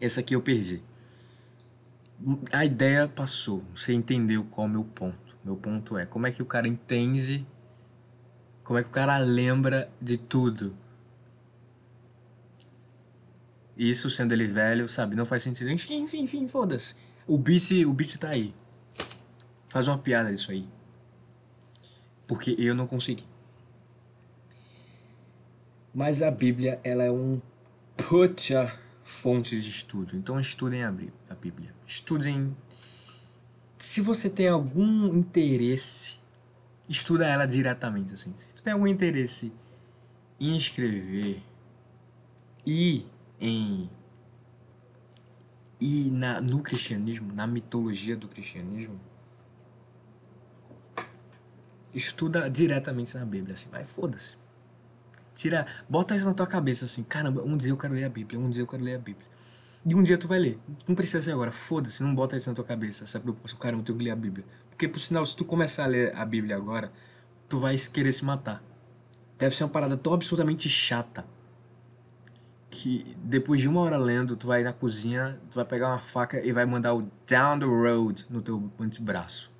Essa aqui eu perdi a ideia passou, você entendeu qual é o meu ponto. Meu ponto é como é que o cara entende, como é que o cara lembra de tudo. Isso sendo ele velho, sabe, não faz sentido. Enfim, enfim, enfim, foda-se. O beat, o beat tá aí. Faz uma piada disso aí. Porque eu não consegui. Mas a Bíblia, ela é um puta fontes de estudo. Então estudem a Bíblia. Estudem. Se você tem algum interesse, estuda ela diretamente. Assim. Se você tem algum interesse em escrever, E em e na, no cristianismo, na mitologia do cristianismo, estuda diretamente na Bíblia, assim, vai, foda-se. Tira, bota isso na tua cabeça assim, caramba, um dia eu quero ler a Bíblia, um dia eu quero ler a Bíblia. E um dia tu vai ler. Não precisa ser agora, foda-se, não bota isso na tua cabeça, essa preocupação, caramba, eu tenho que ler a Bíblia. Porque por sinal, se tu começar a ler a Bíblia agora, tu vai querer se matar. Deve ser uma parada tão absurdamente chata que depois de uma hora lendo, tu vai na cozinha, tu vai pegar uma faca e vai mandar o down the road no teu antebraço.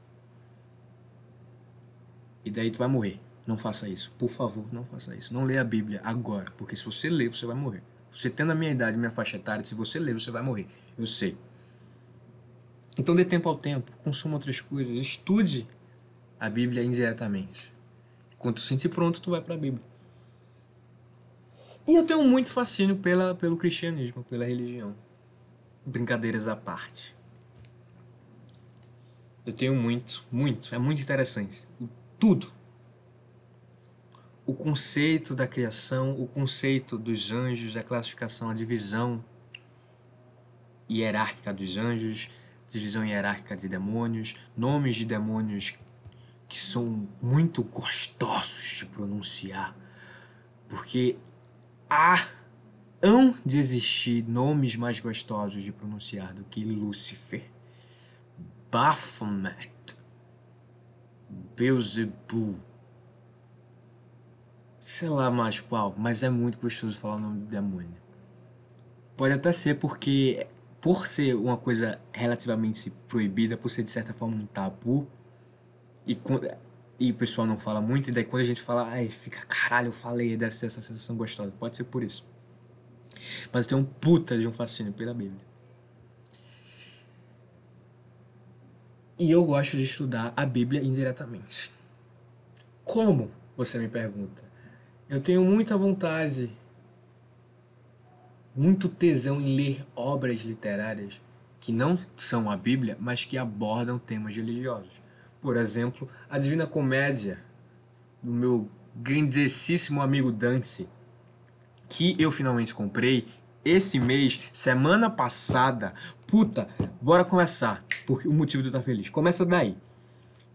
E daí tu vai morrer. Não faça isso. Por favor, não faça isso. Não leia a Bíblia agora, porque se você ler, você vai morrer. Você tendo a minha idade, minha faixa etária, se você ler, você vai morrer. Eu sei. Então dê tempo ao tempo, consuma outras coisas, estude a Bíblia indiretamente. Quando tu sentir pronto, tu vai para a Bíblia. E eu tenho muito fascínio pela, pelo cristianismo, pela religião. Brincadeiras à parte. Eu tenho muito, muito, é muito interessante. Tudo. O conceito da criação, o conceito dos anjos, a classificação, a divisão hierárquica dos anjos, divisão hierárquica de demônios, nomes de demônios que são muito gostosos de pronunciar, porque há hão de existir nomes mais gostosos de pronunciar do que Lúcifer, Baphomet, Beelzebub, sei lá mais qual, mas é muito gostoso falar o nome do demônio. Pode até ser porque, por ser uma coisa relativamente proibida, por ser de certa forma um tabu, e, e o pessoal não fala muito, e daí quando a gente fala, ai, fica caralho, eu falei, deve ser essa sensação gostosa. Pode ser por isso. Mas eu tenho um puta de um fascínio pela Bíblia. E eu gosto de estudar a Bíblia indiretamente. Como? Você me pergunta. Eu tenho muita vontade, muito tesão em ler obras literárias que não são a Bíblia, mas que abordam temas religiosos. Por exemplo, a Divina Comédia, do meu grandíssimo amigo Dante, que eu finalmente comprei esse mês, semana passada. Puta, bora começar, porque o motivo de eu estar feliz. Começa daí.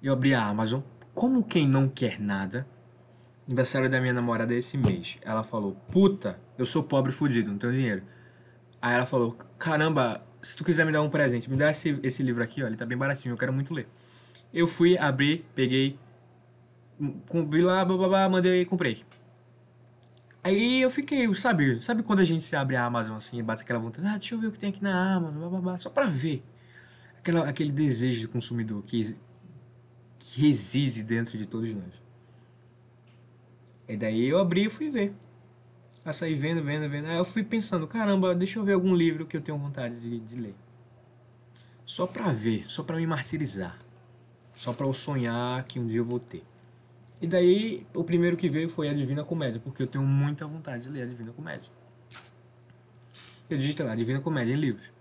Eu abri a Amazon, como quem não quer nada. Aniversário da minha namorada esse mês. Ela falou: Puta, eu sou pobre fudido, não tenho dinheiro. Aí ela falou: Caramba, se tu quiser me dar um presente, me dá esse, esse livro aqui, ó, ele tá bem baratinho, eu quero muito ler. Eu fui abrir, peguei, vi lá, babá, mandei e comprei. Aí eu fiquei, sabe, sabe quando a gente se abre a Amazon assim e bate aquela vontade, ah, deixa eu ver o que tem aqui na Amazon, babá, só pra ver. Aquela, aquele desejo do consumidor que, que reside dentro de todos nós. E daí eu abri e fui ver. Eu saí vendo, vendo, vendo. Aí eu fui pensando, caramba, deixa eu ver algum livro que eu tenho vontade de, de ler. Só pra ver, só pra me martirizar. Só para eu sonhar que um dia eu vou ter. E daí, o primeiro que veio foi a Divina Comédia, porque eu tenho muita vontade de ler a Divina Comédia. Eu digitei lá, Divina Comédia em livros.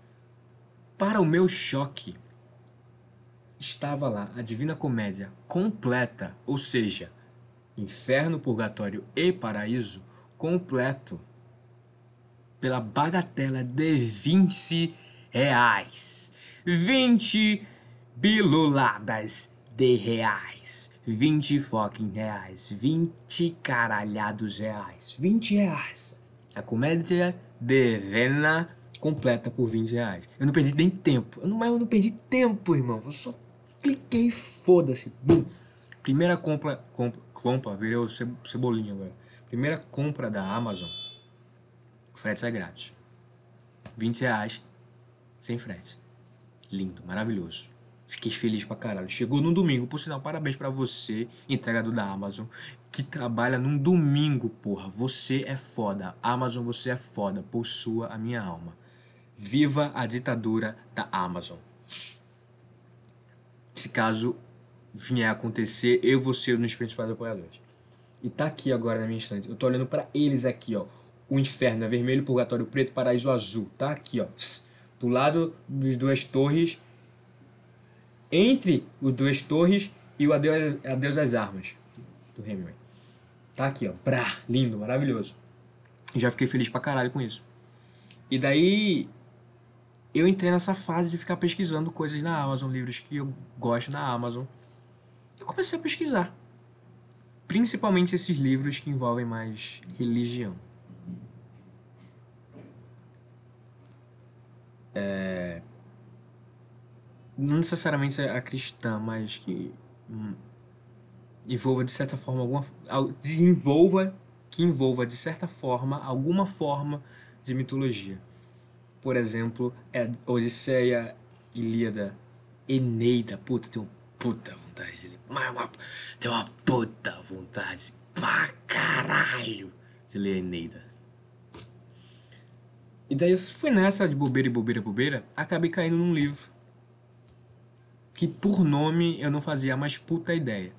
Para o meu choque, estava lá a Divina Comédia completa, ou seja, Inferno, Purgatório e Paraíso completo, pela bagatela de 20 reais. 20 biluladas de reais. 20 fucking reais. 20 caralhados reais. 20 reais. A comédia de Vena completa por 20 reais. Eu não perdi nem tempo. Eu não, mas eu não perdi tempo, irmão. Eu só cliquei foda-se. Primeira compra, compra, compra, virou cebolinha agora. Primeira compra da Amazon. Frete é grátis. 20 reais sem frete. Lindo, maravilhoso. Fiquei feliz pra caralho. Chegou no domingo, por sinal, parabéns para você, entregador da Amazon, que trabalha num domingo, porra. Você é foda. Amazon, você é foda. Possua a minha alma. Viva a ditadura da Amazon. Se caso vier a acontecer, eu vou ser um dos principais apoiadores. E tá aqui agora na minha estante. Eu tô olhando para eles aqui, ó. O inferno é vermelho, purgatório preto, paraíso azul. Tá aqui, ó. Do lado das duas torres entre o Duas Torres e o Adeus, Adeus às Armas, do Hemingway. Tá aqui, ó. Brá, lindo, maravilhoso. Já fiquei feliz pra caralho com isso. E daí eu entrei nessa fase de ficar pesquisando coisas na Amazon, livros que eu gosto na Amazon. Comecei a pesquisar. Principalmente esses livros que envolvem mais religião. É... Não necessariamente a cristã, mas que hum, envolva de certa forma alguma desenvolva que envolva de certa forma alguma forma de mitologia. Por exemplo, é Odisseia, Ilíada, Eneida, puta, tem uma puta vontade de ler. Uma, tem uma puta vontade pra caralho de ler Eneida. E daí eu fui nessa de bobeira e bobeira bobeira, acabei caindo num livro que por nome eu não fazia mais puta ideia.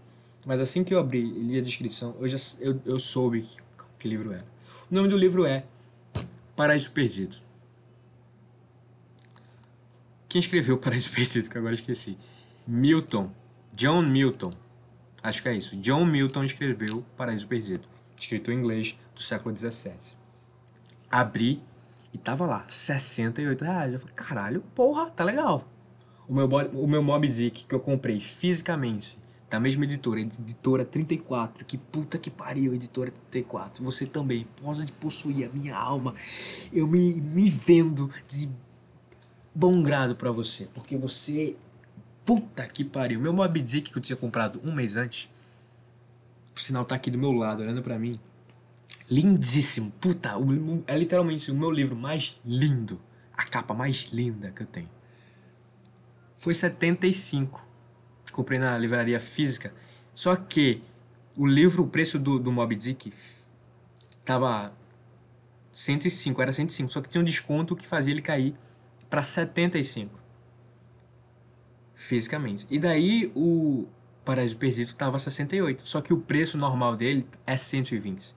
Mas assim que eu abri e li a descrição, eu, já, eu, eu soube que, que livro era. O nome do livro é Paraíso Perdido. Quem escreveu Paraíso Perdido, que agora esqueci? Milton. John Milton. Acho que é isso. John Milton escreveu Paraíso Perdido. Escrito em inglês do século XVII. Abri e tava lá, 68 reais. Eu falei, caralho, porra, tá legal. O meu, o meu Mob Dick que eu comprei fisicamente, da mesma editora, editora 34. Que puta que pariu, editora 34. Você também pode possuir a minha alma. Eu me, me vendo de bom grado para você, porque você. Puta que pariu. Meu Mob Dick que eu tinha comprado um mês antes, por sinal tá aqui do meu lado, olhando para mim. Lindíssimo. Puta, é literalmente o meu livro mais lindo. A capa mais linda que eu tenho foi 75. Comprei na livraria física. Só que o livro, o preço do, do Mob Dick tava 105, era 105. Só que tinha um desconto que fazia ele cair para 75. Fisicamente. E daí o Paraíso Perdido tava 68. Só que o preço normal dele é 120.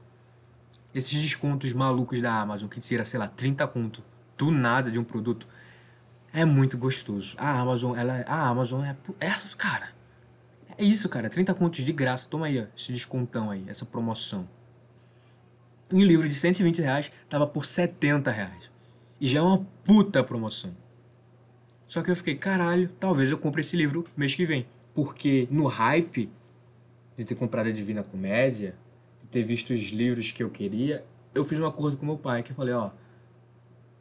Esses descontos malucos da Amazon que tira, sei lá, 30 conto do nada de um produto é muito gostoso. A Amazon, ela, a Amazon é, é, cara, é isso, cara, 30 contos de graça. Toma aí, ó, esse descontão aí, essa promoção. E o livro de 120 reais tava por 70 reais. E já é uma puta promoção. Só que eu fiquei, caralho, talvez eu compre esse livro mês que vem. Porque no hype de ter comprado a Divina Comédia, de ter visto os livros que eu queria, eu fiz um acordo com meu pai que eu falei, ó,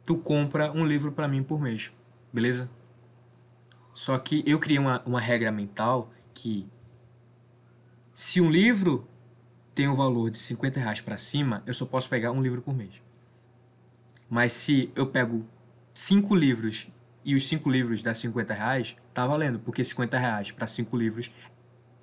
tu compra um livro para mim por mês beleza? Só que eu criei uma, uma regra mental que se um livro tem um valor de 50 reais para cima, eu só posso pegar um livro por mês. Mas se eu pego cinco livros e os cinco livros dá 50 reais, tá valendo, porque 50 reais para cinco livros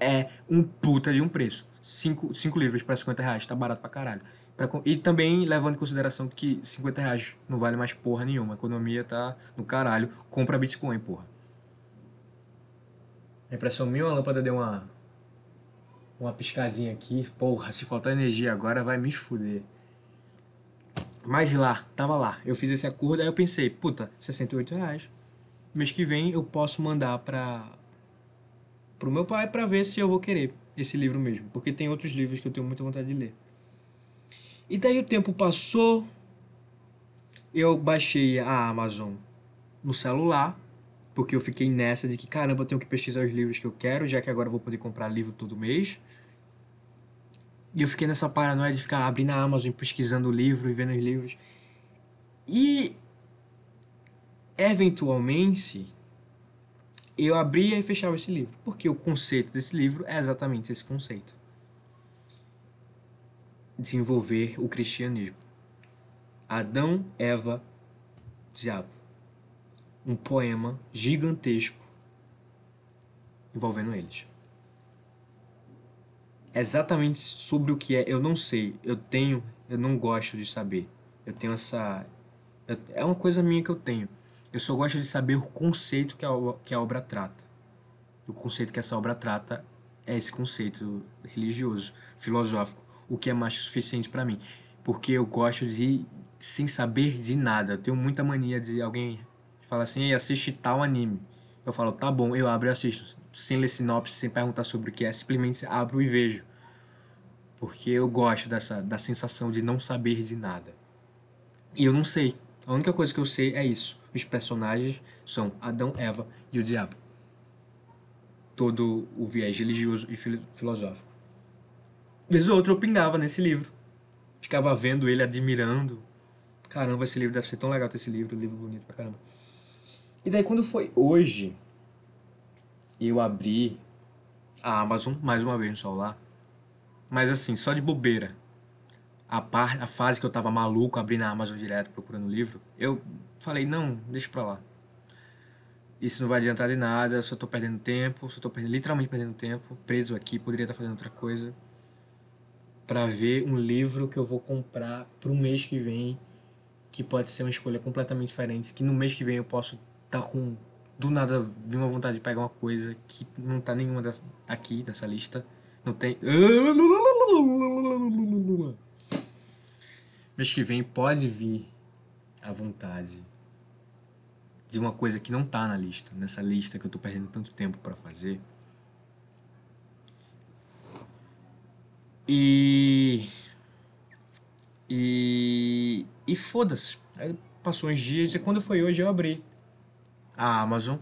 é um puta de um preço. Cinco, cinco livros para 50 reais tá barato pra caralho. Pra, e também levando em consideração que 50 reais não vale mais porra nenhuma. A economia tá no caralho. Compra Bitcoin, porra. A impressão minha, a lâmpada deu uma. Uma piscadinha aqui. Porra, se faltar energia agora vai me fuder. Mas lá, tava lá. Eu fiz esse acordo, aí eu pensei, puta, 68 reais. Mês que vem eu posso mandar pra. pro meu pai pra ver se eu vou querer esse livro mesmo. Porque tem outros livros que eu tenho muita vontade de ler. E daí o tempo passou, eu baixei a Amazon no celular, porque eu fiquei nessa de que, caramba, eu tenho que pesquisar os livros que eu quero, já que agora eu vou poder comprar livro todo mês. E eu fiquei nessa paranoia de ficar abrindo a Amazon, pesquisando o livro e vendo os livros. E eventualmente eu abria e fechava esse livro, porque o conceito desse livro é exatamente esse conceito desenvolver o cristianismo. Adão, Eva, Diabo. Um poema gigantesco envolvendo eles. Exatamente sobre o que é, eu não sei. Eu tenho, eu não gosto de saber. Eu tenho essa. É uma coisa minha que eu tenho. Eu só gosto de saber o conceito que a, que a obra trata. O conceito que essa obra trata é esse conceito religioso, filosófico o que é mais suficiente para mim. Porque eu gosto de sem saber de nada. Eu tenho muita mania de alguém falar assim, assiste tal anime. Eu falo, tá bom, eu abro e assisto. Sem ler sinopse, sem perguntar sobre o que é, simplesmente abro e vejo. Porque eu gosto dessa da sensação de não saber de nada. E eu não sei. A única coisa que eu sei é isso. Os personagens são Adão, Eva e o diabo. Todo o viés religioso e fil filosófico. Vez ou outra eu pingava nesse livro. Ficava vendo ele, admirando. Caramba, esse livro deve ser tão legal ter esse livro, um livro bonito pra caramba. E daí quando foi hoje, eu abri a Amazon mais uma vez no celular. Mas assim, só de bobeira. A, par, a fase que eu tava maluco abrindo a Amazon direto procurando livro, eu falei, não, deixa pra lá. Isso não vai adiantar de nada, só tô perdendo tempo, só tô perdendo, literalmente perdendo tempo, preso aqui, poderia estar fazendo outra coisa. Pra ver um livro que eu vou comprar pro mês que vem, que pode ser uma escolha completamente diferente, que no mês que vem eu posso estar tá com do nada vi uma vontade de pegar uma coisa que não tá nenhuma das, aqui nessa lista. Não tem. Mês que vem pode vir a vontade de uma coisa que não tá na lista, nessa lista que eu tô perdendo tanto tempo para fazer. E. E. E foda-se. Passou uns dias e quando foi hoje eu abri a Amazon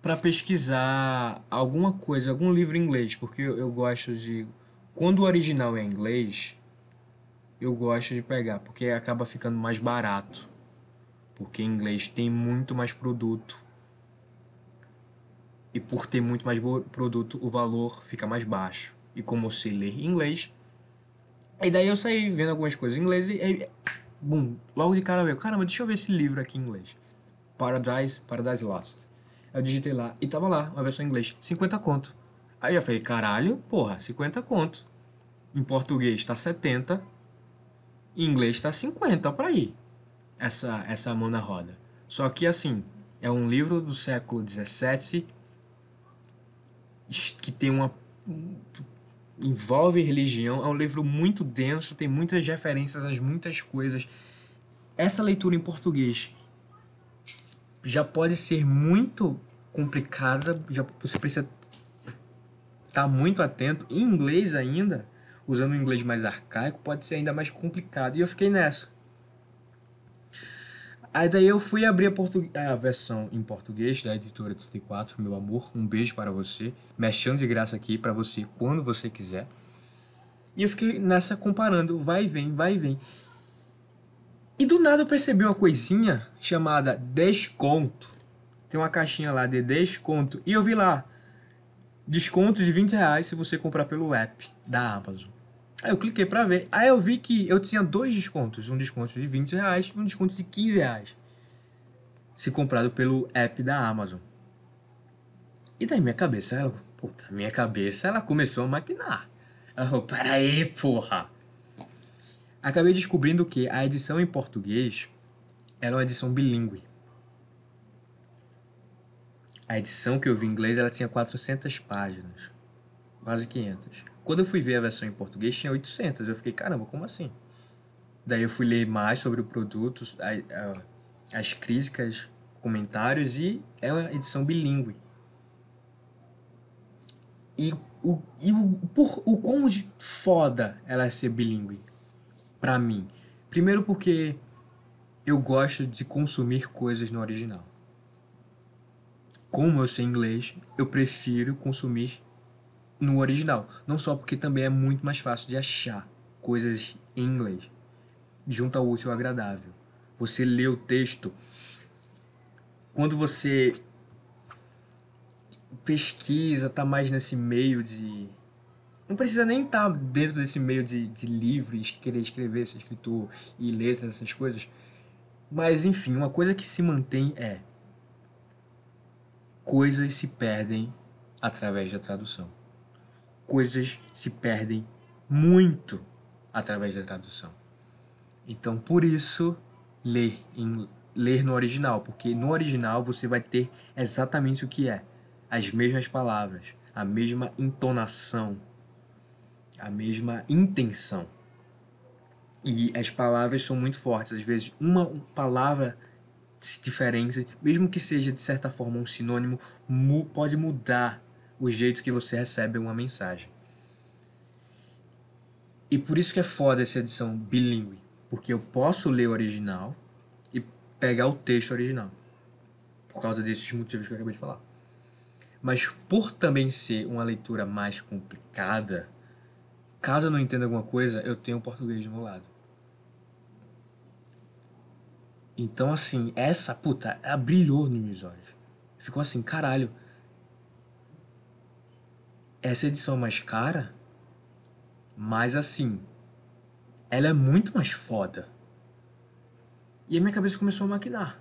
para pesquisar alguma coisa, algum livro em inglês, porque eu, gosto de. Quando o original é em inglês, eu gosto de pegar, porque acaba ficando mais barato. Porque em inglês tem muito mais produto. E por ter muito mais produto, o valor fica mais baixo. E como eu sei ler inglês, e daí eu saí vendo algumas coisas em inglês e aí, bum, logo de cara veio, caramba, deixa eu ver esse livro aqui em inglês. Paradise, Paradise Lost. Eu digitei lá e tava lá, uma versão em inglês, 50 conto. Aí eu falei, caralho, porra, 50 conto. Em português tá 70, em inglês tá 50, ó pra aí. Essa, essa mão na roda. Só que assim, é um livro do século 17 que tem uma envolve religião, é um livro muito denso, tem muitas referências a muitas coisas. Essa leitura em português já pode ser muito complicada, já você precisa estar tá muito atento. Em inglês ainda, usando o inglês mais arcaico, pode ser ainda mais complicado. E eu fiquei nessa. Aí daí eu fui abrir a, a versão em português da editora 34, meu amor, um beijo para você, mexendo de graça aqui para você quando você quiser. E eu fiquei nessa comparando, vai e vem, vai e vem. E do nada eu percebi uma coisinha chamada desconto. Tem uma caixinha lá de desconto. E eu vi lá, desconto de 20 reais se você comprar pelo app da Amazon. Aí eu cliquei para ver. Aí eu vi que eu tinha dois descontos. Um desconto de 20 reais e um desconto de 15 reais. Se comprado pelo app da Amazon. E daí minha cabeça, ela, puta, minha cabeça, ela começou a maquinar. Ela falou, peraí, porra. Acabei descobrindo que a edição em português ela é uma edição bilíngue. A edição que eu vi em inglês ela tinha 400 páginas, quase 500. Quando eu fui ver a versão em português tinha 800. Eu fiquei, caramba, como assim? Daí eu fui ler mais sobre o produto, as críticas, comentários e é uma edição bilíngue. E o, e o, por, o quão foda ela é ser bilíngue para mim. Primeiro porque eu gosto de consumir coisas no original. Como eu sei inglês, eu prefiro consumir no original. Não só porque também é muito mais fácil de achar coisas em inglês. Junto ao útil agradável. Você lê o texto. Quando você pesquisa, tá mais nesse meio de não precisa nem estar tá dentro desse meio de, de livro e querer escrever, ser escritor e letras, essas coisas. Mas enfim, uma coisa que se mantém é coisas se perdem através da tradução. Coisas se perdem muito através da tradução. Então, por isso, ler em ler no original, porque no original você vai ter exatamente o que é, as mesmas palavras, a mesma entonação, a mesma intenção. E as palavras são muito fortes. Às vezes, uma palavra diferente, mesmo que seja de certa forma um sinônimo, mu pode mudar o jeito que você recebe uma mensagem. E por isso que é foda essa edição bilíngue. Porque eu posso ler o original e pegar o texto original. Por causa desses motivos que eu acabei de falar. Mas por também ser uma leitura mais complicada, caso eu não entenda alguma coisa, eu tenho o português do meu lado. Então, assim, essa puta, ela brilhou nos meus olhos. Ficou assim, caralho. Essa edição é mais cara, mas assim, ela é muito mais foda. E a minha cabeça começou a maquinar.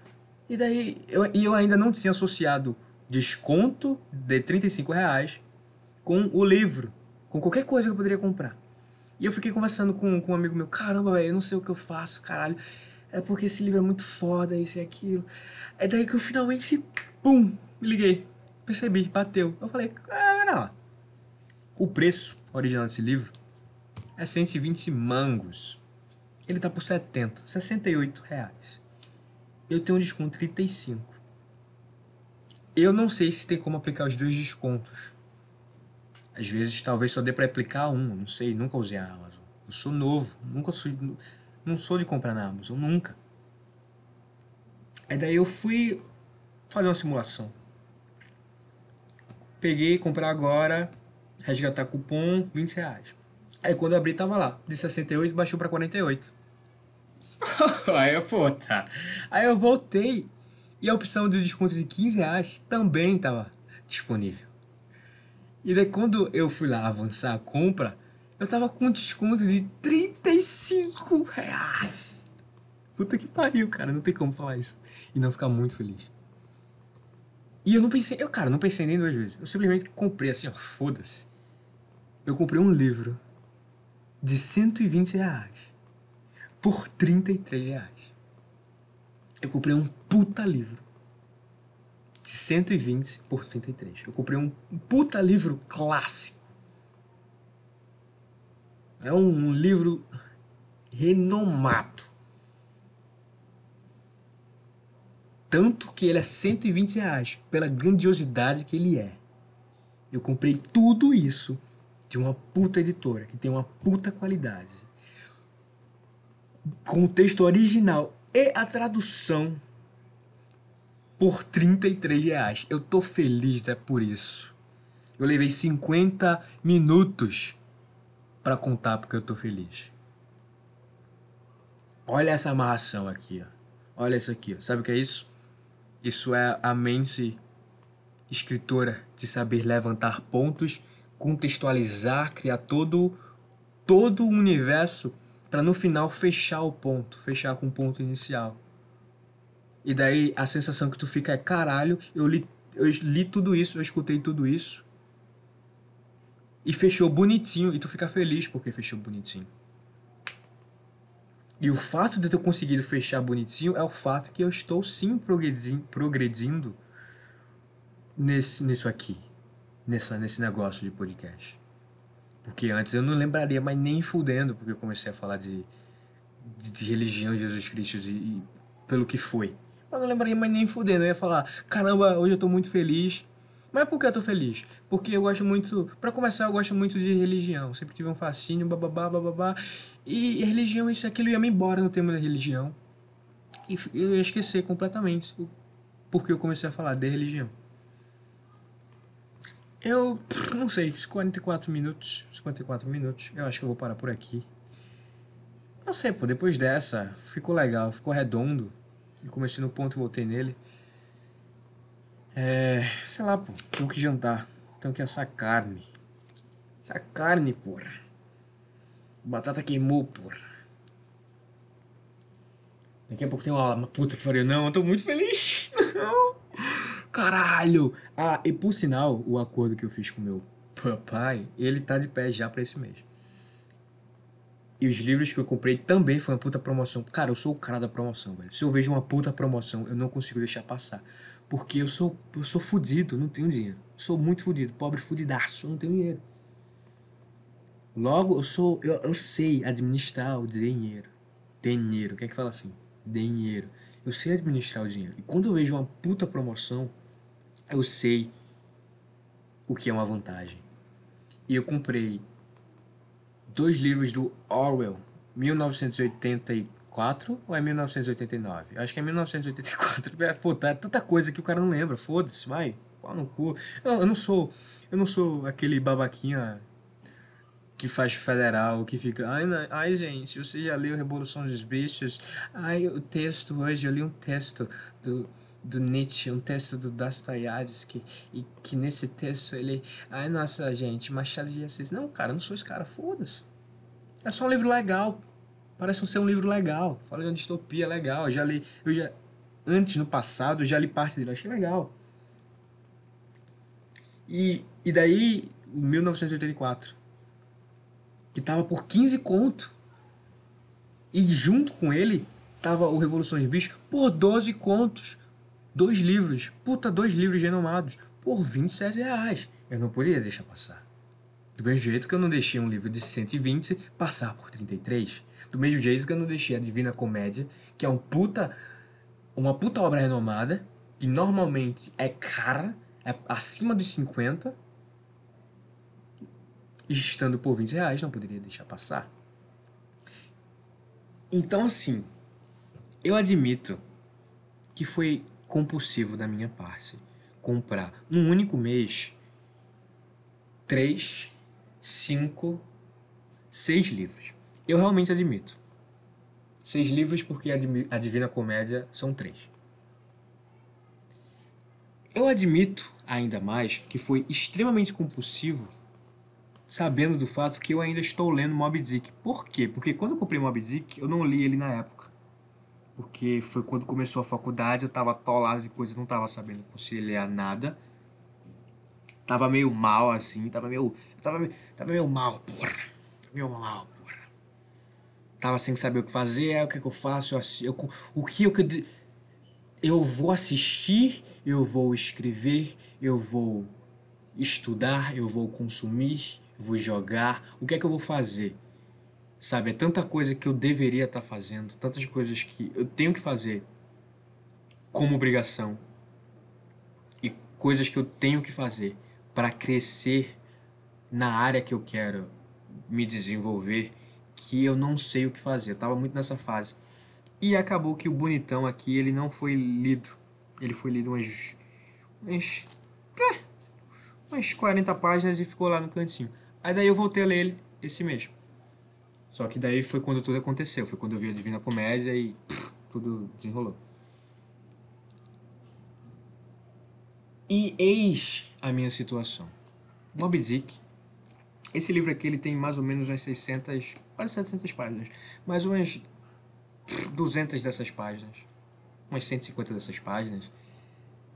E daí, eu, e eu ainda não tinha associado desconto de 35 reais com o livro, com qualquer coisa que eu poderia comprar. E eu fiquei conversando com, com um amigo meu, caramba, velho, eu não sei o que eu faço, caralho. É porque esse livro é muito foda, isso e aquilo. É daí que eu finalmente, pum, me liguei. Percebi, bateu. Eu falei, ah, lá. O preço original desse livro é 120 mangos. Ele tá por 70, 68 reais. Eu tenho um desconto de 35. Eu não sei se tem como aplicar os dois descontos. Às vezes talvez só dê para aplicar um, não sei, nunca usei a Amazon. Eu sou novo, nunca sou, não sou de comprar na Amazon, nunca. Aí daí eu fui fazer uma simulação. Peguei, comprar agora, resgatar cupom, 20 reais. Aí quando eu abri tava lá, de 68 baixou pra 48. (laughs) Aí eu, puta. Aí eu voltei e a opção de desconto de 15 reais também tava disponível. E daí quando eu fui lá avançar a compra, eu tava com desconto de 35 reais. Puta que pariu, cara. Não tem como falar isso. E não ficar muito feliz. E eu não pensei, eu, cara, não pensei nem duas vezes. Eu simplesmente comprei assim, ó, foda-se. Eu comprei um livro de 120 reais por 33 reais. Eu comprei um puta livro de 120 por 33. Eu comprei um puta livro clássico. É um livro renomado. Tanto que ele é 120 reais pela grandiosidade que ele é. Eu comprei tudo isso de uma puta editora que tem uma puta qualidade. Com o texto original e a tradução por 33 reais. Eu tô feliz é por isso. Eu levei 50 minutos para contar porque eu tô feliz. Olha essa amarração aqui, ó. Olha isso aqui, ó. Sabe o que é isso? Isso é a mente escritora de saber levantar pontos, contextualizar, criar todo todo o universo para no final fechar o ponto, fechar com o ponto inicial. E daí a sensação que tu fica é caralho, eu li, eu li tudo isso, eu escutei tudo isso. E fechou bonitinho, e tu fica feliz porque fechou bonitinho. E o fato de eu ter conseguido fechar bonitinho é o fato que eu estou sim progredindo, progredindo nesse, nisso aqui. Nessa, nesse negócio de podcast. Porque antes eu não lembraria mais nem fudendo, porque eu comecei a falar de, de, de religião de Jesus Cristo e, e, pelo que foi. Eu não lembraria mais nem fudendo. Eu ia falar, caramba, hoje eu tô muito feliz. Mas por que eu tô feliz? Porque eu gosto muito. para começar, eu gosto muito de religião. Sempre tive um fascínio, bababá, bababá. E religião, isso aquilo ia me embora no tema da religião. E eu ia esquecer completamente porque eu comecei a falar de religião. Eu não sei, 44 minutos. 54 minutos. Eu acho que eu vou parar por aqui. Não sei, pô, depois dessa, ficou legal, ficou redondo. Eu comecei no ponto e voltei nele. É. Sei lá, pô, tenho que jantar. Tenho que assar carne. Essa carne, porra. Batata queimou, porra. Daqui a pouco tem uma aula. Uma puta que pariu. Não, eu tô muito feliz. (laughs) Não. Caralho. Ah, e por sinal, o acordo que eu fiz com meu papai, ele tá de pé já pra esse mês. E os livros que eu comprei também foi uma puta promoção. Cara, eu sou o cara da promoção, velho. Se eu vejo uma puta promoção, eu não consigo deixar passar. Porque eu sou, eu sou fudido, não tenho dinheiro. Sou muito fudido, pobre fudidaço, não tenho dinheiro. Logo, eu sou. Eu, eu sei administrar o dinheiro. Dinheiro. O que é que fala assim? Dinheiro. Eu sei administrar o dinheiro. E quando eu vejo uma puta promoção, eu sei o que é uma vantagem. E eu comprei dois livros do Orwell, 1984, 1984 ou é 1989? Acho que é 1984. Pô, tá tanta coisa que o cara não lembra. Foda-se, vai. Pau no cu. Eu, eu não sou. Eu não sou aquele babaquinha que faz federal, que fica. Ai, não, ai gente, você já leu Revolução dos Bichos? Ai, o texto hoje, eu li um texto do, do Nietzsche, um texto do Dostoiévski, e que nesse texto ele. Ai, nossa, gente, Machado de Assis. Não, cara, não sou esse cara, foda-se. É só um livro legal. Parece ser um livro legal. Fala de uma distopia legal. Eu já li. Eu já, antes, no passado, já li parte dele. Eu achei legal. E, e daí, 1984 que tava por 15 conto. E junto com ele tava o Revoluções Bichos por 12 contos. Dois livros. Puta, dois livros renomados. Por 27 reais. Eu não podia deixar passar. Do mesmo jeito que eu não deixei um livro de 120 passar por 33. Do mesmo jeito que eu não deixei a Divina Comédia, que é um puta, uma puta obra renomada, que normalmente é cara, é acima dos 50, estando por 20 reais, não poderia deixar passar. Então, assim, eu admito que foi compulsivo da minha parte comprar num único mês três, cinco, seis livros. Eu realmente admito. Seis livros porque a Divina Comédia são três. Eu admito ainda mais que foi extremamente compulsivo sabendo do fato que eu ainda estou lendo Mob Dick. Por quê? Porque quando eu comprei Mob Dick, eu não li ele na época. Porque foi quando começou a faculdade, eu tava atolado de coisas, não tava sabendo conciliar nada. Tava meio mal, assim, tava meio. Tava, tava meio mal, porra. Meio mal, porra. Tava sem saber o que fazer, o que, que eu faço, eu, eu, o que eu. Eu vou assistir, eu vou escrever, eu vou estudar, eu vou consumir, vou jogar, o que é que eu vou fazer? Sabe, é tanta coisa que eu deveria estar tá fazendo, tantas coisas que eu tenho que fazer como obrigação e coisas que eu tenho que fazer para crescer na área que eu quero me desenvolver que eu não sei o que fazer. Eu tava muito nessa fase. E acabou que o bonitão aqui, ele não foi lido. Ele foi lido umas umas, é, umas 40 páginas e ficou lá no cantinho. Aí daí eu voltei a ler ele esse mês. Só que daí foi quando tudo aconteceu. Foi quando eu vi a Divina Comédia e pff, tudo desenrolou. E eis a minha situação. Moby Dick. Esse livro aqui ele tem mais ou menos umas 600, quase 700 páginas. Mais umas 200 dessas páginas. Umas 150 dessas páginas.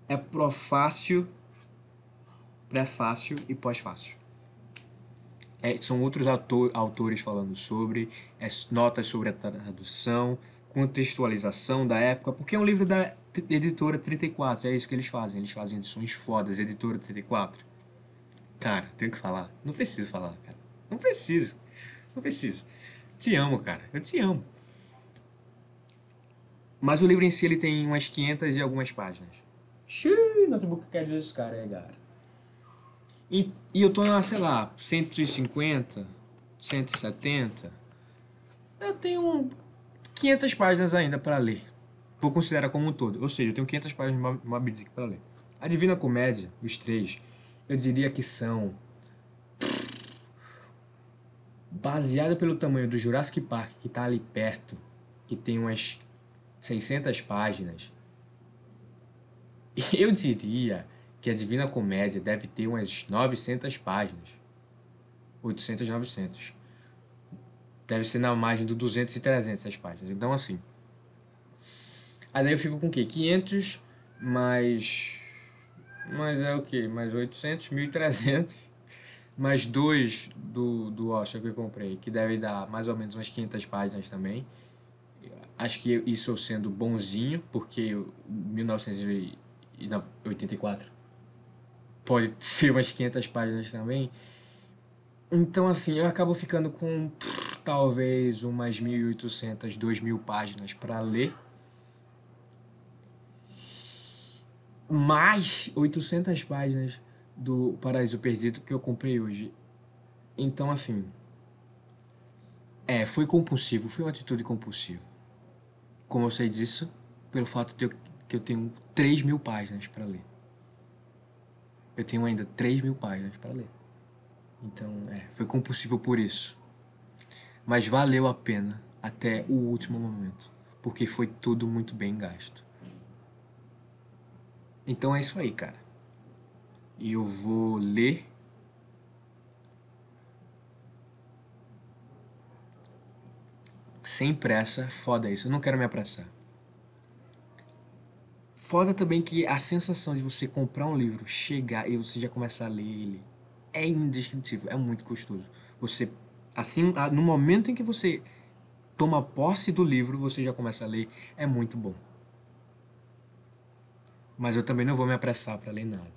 É profácio, pré-fácil e pós-fácil. É, são outros autor, autores falando sobre, é, notas sobre a tradução, contextualização da época, porque é um livro da editora 34, é isso que eles fazem, eles fazem edições fodas, editora 34. Cara, tenho que falar, não preciso falar, cara, não preciso, não preciso. Te amo, cara, eu te amo. Mas o livro em si ele tem umas 500 e algumas páginas. Xiii, notebook quer descarregar. E, e eu tô na, sei lá, 150, 170. Eu tenho 500 páginas ainda para ler. Vou considerar como um todo. Ou seja, eu tenho 500 páginas de Moby Dick para ler. A Divina Comédia, os três, eu diria que são. Baseada pelo tamanho do Jurassic Park, que tá ali perto, que tem umas 600 páginas, (laughs) eu diria que a Divina Comédia deve ter umas 900 páginas. 800, 900. Deve ser na margem do 200 e 300 essas páginas. Então, assim. Aí daí eu fico com o quê? 500 mais. Mais é o quê? Mais 800, 1300. Mais dois do, do Oscar que eu comprei, que deve dar mais ou menos umas 500 páginas também. Acho que isso eu sendo bonzinho, porque 1984 pode (laughs) ser umas 500 páginas também. Então, assim, eu acabo ficando com talvez umas 1.800, 2.000 páginas para ler. Mais 800 páginas do Paraíso Perdido que eu comprei hoje. Então, assim. É, foi compulsivo, foi uma atitude compulsiva. Como eu sei disso? Pelo fato de eu, que eu tenho 3 mil páginas para ler. Eu tenho ainda 3 mil páginas para ler. Então, é, foi compulsivo por isso. Mas valeu a pena até o último momento, porque foi tudo muito bem gasto. Então é isso aí, cara. E eu vou ler sem pressa, foda isso, eu não quero me apressar. Foda também que a sensação de você comprar um livro, chegar e você já começar a ler ele é indescritível, é muito gostoso. Você, assim, no momento em que você toma posse do livro, você já começa a ler, é muito bom. Mas eu também não vou me apressar para ler nada.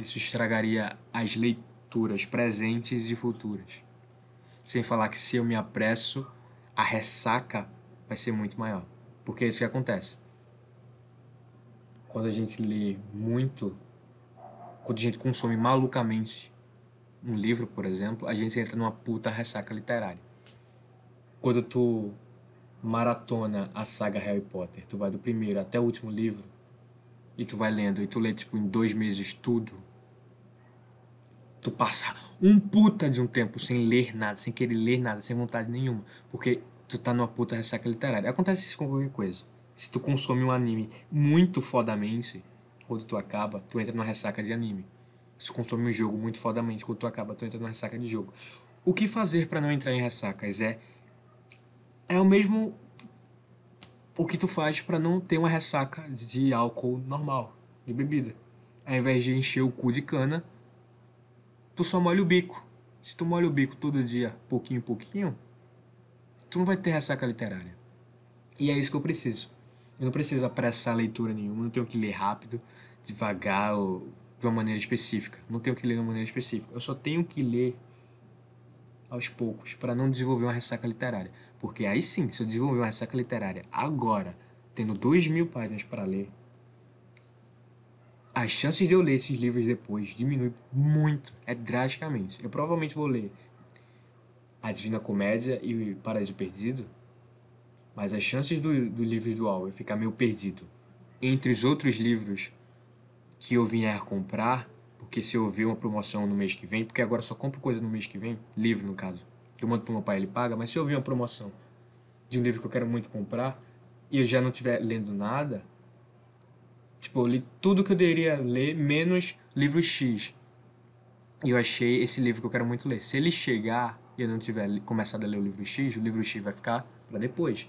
Isso estragaria as leituras presentes e futuras. Sem falar que se eu me apresso, a ressaca vai ser muito maior. Porque é isso que acontece. Quando a gente lê muito, quando a gente consome malucamente um livro, por exemplo, a gente entra numa puta ressaca literária. Quando tu maratona a saga Harry Potter, tu vai do primeiro até o último livro, e tu vai lendo, e tu lê tipo em dois meses tudo, tu passa um puta de um tempo sem ler nada, sem querer ler nada, sem vontade nenhuma, porque tu tá numa puta ressaca literária. Acontece isso com qualquer coisa. Se tu consome um anime muito fodamente, quando tu acaba, tu entra numa ressaca de anime. Se tu consome um jogo muito fodamente, quando tu acaba, tu entra numa ressaca de jogo. O que fazer para não entrar em ressacas é é o mesmo o que tu faz para não ter uma ressaca de álcool normal, de bebida. Ao invés de encher o cu de cana, tu só molha o bico. Se tu molha o bico todo dia, pouquinho em pouquinho, tu não vai ter ressaca literária. E é isso que eu preciso. Eu não preciso apressar a leitura nenhuma, não tenho que ler rápido, devagar ou de uma maneira específica. Não tenho que ler de uma maneira específica. Eu só tenho que ler aos poucos para não desenvolver uma ressaca literária. Porque aí sim, se eu desenvolver uma ressaca literária agora, tendo dois mil páginas para ler, as chances de eu ler esses livros depois diminui muito, é drasticamente. Eu provavelmente vou ler A Divina Comédia e Paraíso Perdido, mas as chances do, do livro do Orwell ficar meio perdido entre os outros livros que eu vier comprar, porque se eu ver uma promoção no mês que vem, porque agora só compro coisa no mês que vem, livro no caso, eu mando pro meu pai, ele paga, mas se eu ver uma promoção de um livro que eu quero muito comprar e eu já não estiver lendo nada, Tipo, eu li tudo que eu deveria ler, menos livro X. E eu achei esse livro que eu quero muito ler. Se ele chegar e eu não tiver começado a ler o livro X, o livro X vai ficar para depois.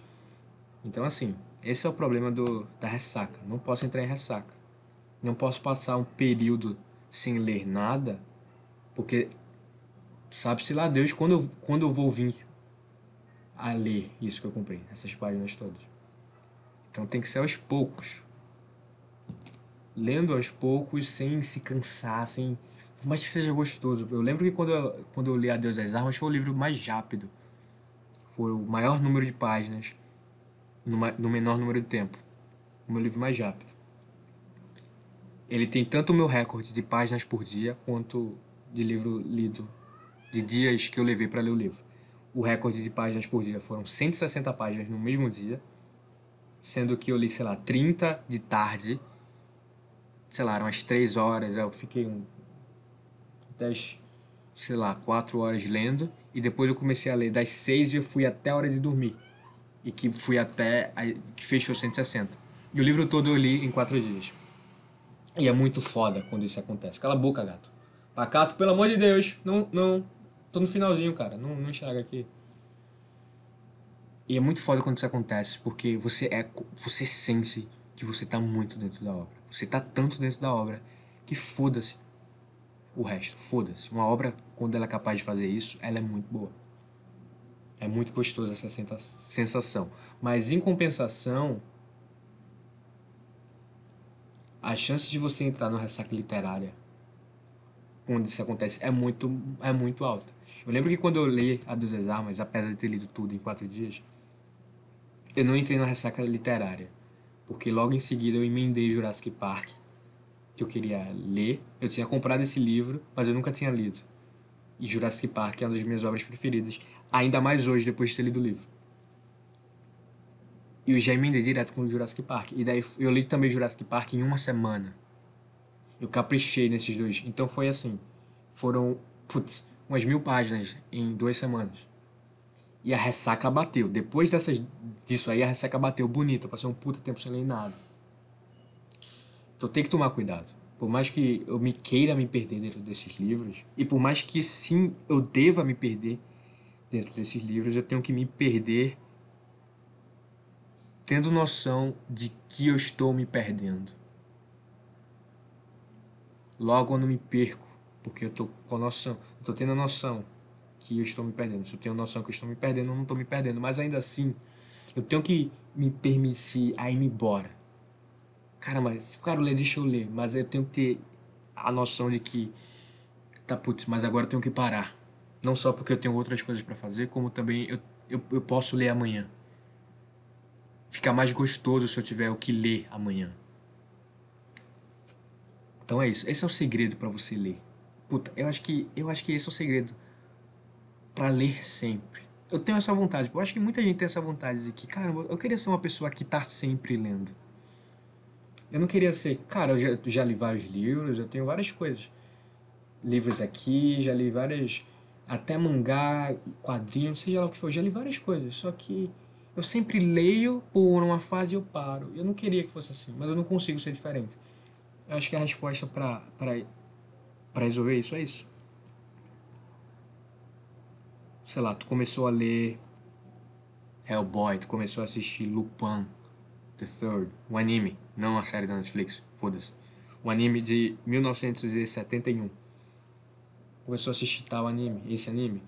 Então, assim, esse é o problema do, da ressaca. Não posso entrar em ressaca. Não posso passar um período sem ler nada, porque sabe-se lá Deus quando eu, quando eu vou vir a ler isso que eu comprei, essas páginas todas. Então tem que ser aos poucos lendo aos poucos, sem se cansar, sem. Mais que seja gostoso. Eu lembro que quando eu, quando eu li A Deus das Armas foi o livro mais rápido. Foi o maior número de páginas no, no menor número de tempo. O meu livro mais rápido. Ele tem tanto o meu recorde de páginas por dia quanto de livro lido, de dias que eu levei para ler o livro. O recorde de páginas por dia foram 160 páginas no mesmo dia, sendo que eu li, sei lá, 30 de tarde sei lá, eram umas três horas, eu fiquei um, até, sei lá, quatro horas lendo, e depois eu comecei a ler das seis e eu fui até a hora de dormir, e que fui até, que fechou 160. E o livro todo eu li em quatro dias. E é muito foda quando isso acontece. Cala a boca, gato. Pacato, pelo amor de Deus, não, não, tô no finalzinho, cara, não, não enxerga aqui. E é muito foda quando isso acontece, porque você é, você sente que você tá muito dentro da obra. Você tá tanto dentro da obra que foda-se o resto, foda-se. Uma obra, quando ela é capaz de fazer isso, ela é muito boa. É muito gostoso essa sensação. Mas em compensação, a chance de você entrar no ressaca literária quando isso acontece é muito, é muito alta. Eu lembro que quando eu li A Deus das Armas, apesar de ter lido tudo em quatro dias, eu não entrei na ressaca literária porque logo em seguida eu emendei Jurassic Park, que eu queria ler. Eu tinha comprado esse livro, mas eu nunca tinha lido. E Jurassic Park é uma das minhas obras preferidas, ainda mais hoje, depois de ter lido o livro. E eu já emendei direto com o Jurassic Park. E daí eu li também Jurassic Park em uma semana. Eu caprichei nesses dois. Então foi assim. Foram, putz, umas mil páginas em duas semanas. E a ressaca bateu. Depois dessas, disso aí, a ressaca bateu bonita. Passei um puta tempo sem ler nada. Então tem que tomar cuidado. Por mais que eu me queira me perder dentro desses livros, e por mais que sim eu deva me perder dentro desses livros, eu tenho que me perder tendo noção de que eu estou me perdendo. Logo eu não me perco, porque eu estou com noção, estou tendo a noção que eu estou me perdendo. Se eu tenho noção que eu estou me perdendo, eu não estou me perdendo. Mas ainda assim, eu tenho que me permitir a ir embora. Caramba, se eu quero ler, deixa eu ler. Mas eu tenho que ter a noção de que, tá putz, mas agora eu tenho que parar. Não só porque eu tenho outras coisas para fazer, como também eu, eu, eu posso ler amanhã. Fica mais gostoso se eu tiver o que ler amanhã. Então é isso. Esse é o segredo para você ler. Puta, eu acho que eu acho que esse é o segredo para ler sempre. Eu tenho essa vontade. Eu acho que muita gente tem essa vontade de que, cara, eu queria ser uma pessoa que tá sempre lendo. Eu não queria ser, cara, eu já, já li vários livros, eu tenho várias coisas. Livros aqui, já li várias até mangá, quadrinhos, seja lá o que for, já li várias coisas. Só que eu sempre leio por uma fase e eu paro. Eu não queria que fosse assim, mas eu não consigo ser diferente. Eu acho que a resposta para resolver isso é isso. Sei lá, tu começou a ler Hellboy, tu começou a assistir Lupin the Third, o anime, não a série da Netflix, foda-se. O anime de 1971. Começou a assistir tal anime, esse anime.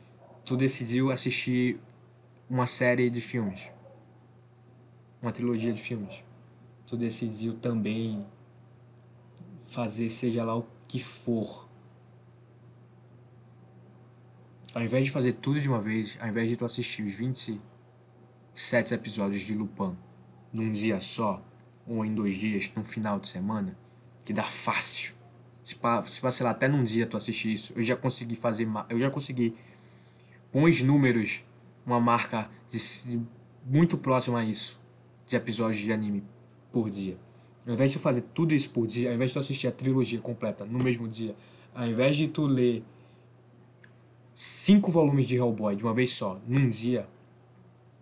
Tu decidiu assistir uma série de filmes uma trilogia de filmes. Tu decidiu também fazer seja lá o que for. Ao invés de fazer tudo de uma vez, ao invés de tu assistir os 27 episódios de Lupin num dia só, ou em dois dias, num final de semana, que dá fácil. Se, se vacilar até num dia tu assistir isso, eu já consegui fazer, eu já consegui os números, uma marca de, de, muito próxima a isso de episódios de anime por dia. Ao invés de fazer tudo isso por dia, ao invés de tu assistir a trilogia completa no mesmo dia, ao invés de tu ler cinco volumes de Hellboy de uma vez só, num dia,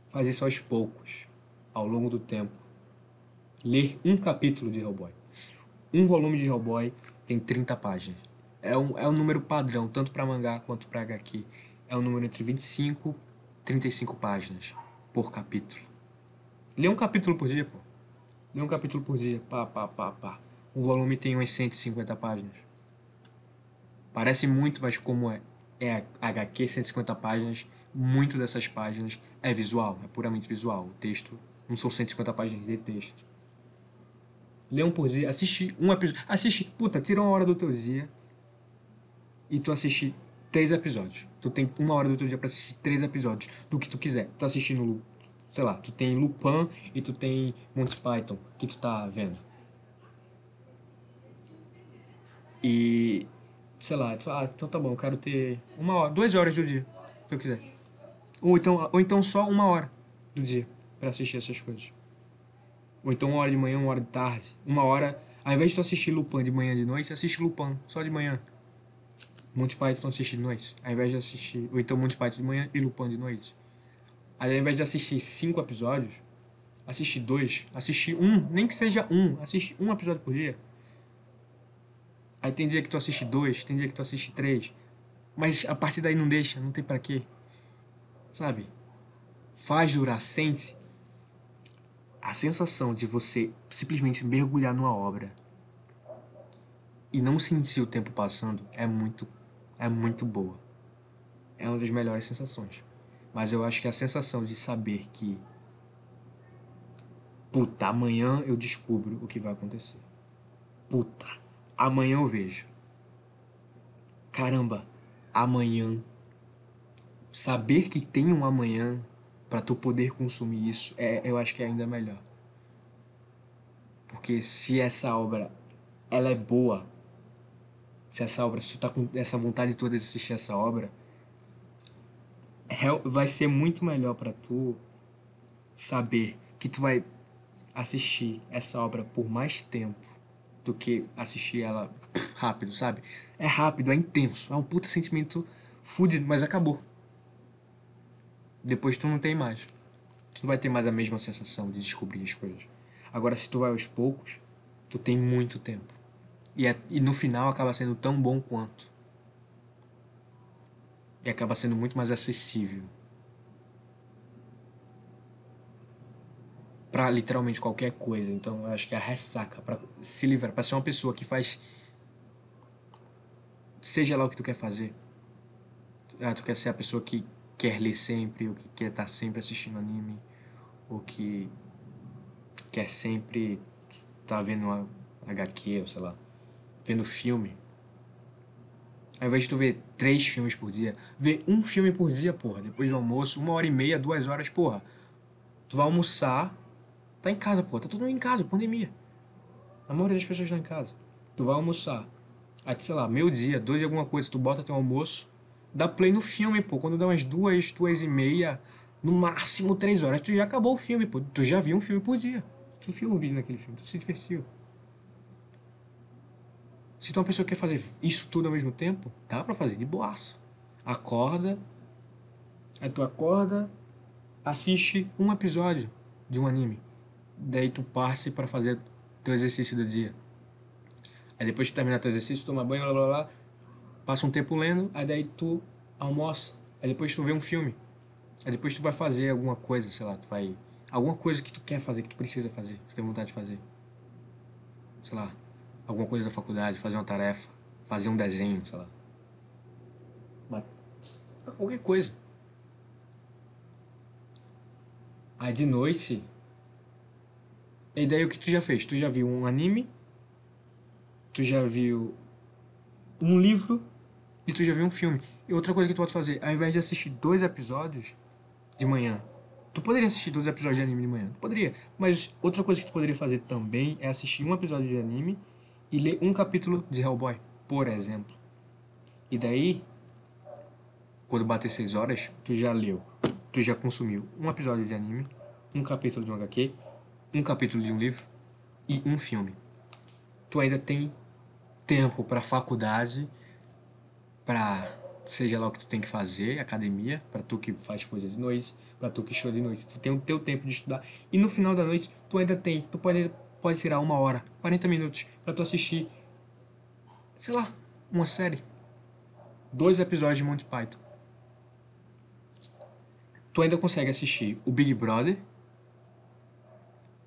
faz isso aos poucos, ao longo do tempo. Ler um capítulo de Hellboy. Um volume de Hellboy tem 30 páginas. É um, é um número padrão, tanto para mangá quanto para HQ. É um número entre 25 e 35 páginas por capítulo. Lê um capítulo por dia, pô. Lê um capítulo por dia. Pá, pá, pá, pá. Um volume tem umas 150 páginas. Parece muito, mas como é, é HQ 150 páginas, muito dessas páginas é visual, é puramente visual. O texto não são 150 páginas de texto. Lê um por dia, assiste um episódio. Assiste, puta, tira uma hora do teu dia e tu assiste três episódios. Tu tem uma hora do teu dia pra assistir três episódios do que tu quiser. Tu tá assistindo sei lá, tu tem Lupin e tu tem Monty Python que tu tá vendo. E, sei lá, tu fala, ah, então tá bom, eu quero ter uma hora, duas horas do dia, se eu quiser. Ou então, ou então só uma hora do dia para assistir essas coisas. Ou então uma hora de manhã, uma hora de tarde. Uma hora, ao invés de tu assistir Lupin de manhã de noite, assiste Lupin só de manhã. Monty Python assiste de noite. Ao invés de assistir, ou então Monty Python de manhã e Lupin de noite. Aí, ao invés de assistir cinco episódios, assiste dois, assiste um, nem que seja um, assiste um episódio por dia. Aí tem dia que tu assiste dois, tem dia que tu assiste três. Mas a partir daí não deixa, não tem para quê. Sabe? Faz durar, sente a sensação de você simplesmente mergulhar numa obra e não sentir o tempo passando é muito é muito boa. É uma das melhores sensações. Mas eu acho que a sensação de saber que puta, amanhã eu descubro o que vai acontecer. Puta, amanhã eu vejo. Caramba, amanhã saber que tem um amanhã para tu poder consumir isso, é, eu acho que é ainda melhor. Porque se essa obra ela é boa, se essa obra, se tu tá com essa vontade toda de assistir essa obra, vai ser muito melhor para tu saber que tu vai assistir essa obra por mais tempo do que assistir ela rápido, sabe? É rápido, é intenso, é um puta sentimento fudido, mas acabou. Depois tu não tem mais. Tu não vai ter mais a mesma sensação de descobrir as coisas. Agora, se tu vai aos poucos, tu tem muito tempo. E, é, e no final acaba sendo tão bom quanto. E acaba sendo muito mais acessível. Pra literalmente qualquer coisa. Então eu acho que a ressaca, para se livrar, pra ser uma pessoa que faz. Seja lá o que tu quer fazer. Ah, tu quer ser a pessoa que quer ler sempre, ou que quer estar sempre assistindo anime, ou que quer sempre estar tá vendo uma HQ, ou sei lá, vendo filme. Ao invés de tu ver três filmes por dia, ver um filme por dia, porra, depois do almoço, uma hora e meia, duas horas, porra. Tu vai almoçar, tá em casa, porra, tá todo mundo em casa, pandemia. A maioria das pessoas estão em casa. Tu vai almoçar. Aí, sei lá, meio dia, dois de alguma coisa, tu bota teu almoço, dá play no filme, pô. Quando dá umas duas, duas e meia, no máximo três horas, tu já acabou o filme, pô. Tu já viu um filme por dia. Tu viu um vídeo naquele filme, tu se divertiu. Se tu é uma pessoa que quer fazer isso tudo ao mesmo tempo, dá pra fazer de boaça. Acorda, aí tu acorda, assiste um episódio de um anime. Daí tu passe para fazer teu exercício do dia. Aí depois que terminar teu exercício, toma banho, blá blá blá, passa um tempo lendo, aí daí tu almoça. Aí depois tu vê um filme. Aí depois tu vai fazer alguma coisa, sei lá, tu vai. Alguma coisa que tu quer fazer, que tu precisa fazer, que tu tem vontade de fazer. Sei lá, alguma coisa da faculdade, fazer uma tarefa, fazer um desenho, sei lá. Mas, qualquer coisa. Aí de noite. E daí o que tu já fez? Tu já viu um anime? Tu já viu um livro? E tu já viu um filme? E outra coisa que tu pode fazer, ao invés de assistir dois episódios de manhã, tu poderia assistir dois episódios de anime de manhã? Tu poderia. Mas outra coisa que tu poderia fazer também é assistir um episódio de anime e ler um capítulo de Hellboy, por exemplo. E daí, quando bater 6 horas, tu já leu, tu já consumiu um episódio de anime, um capítulo de um HQ, um capítulo de um livro e um filme. Tu ainda tem tempo para faculdade, para seja lá o que tu tem que fazer, academia, para tu que faz coisas de noite, para tu que estuda de noite, tu tem o teu tempo de estudar. E no final da noite, tu ainda tem, tu pode pode tirar uma hora, 40 minutos para tu assistir, sei lá, uma série. Dois episódios de Monty Python. Tu ainda consegue assistir o Big Brother.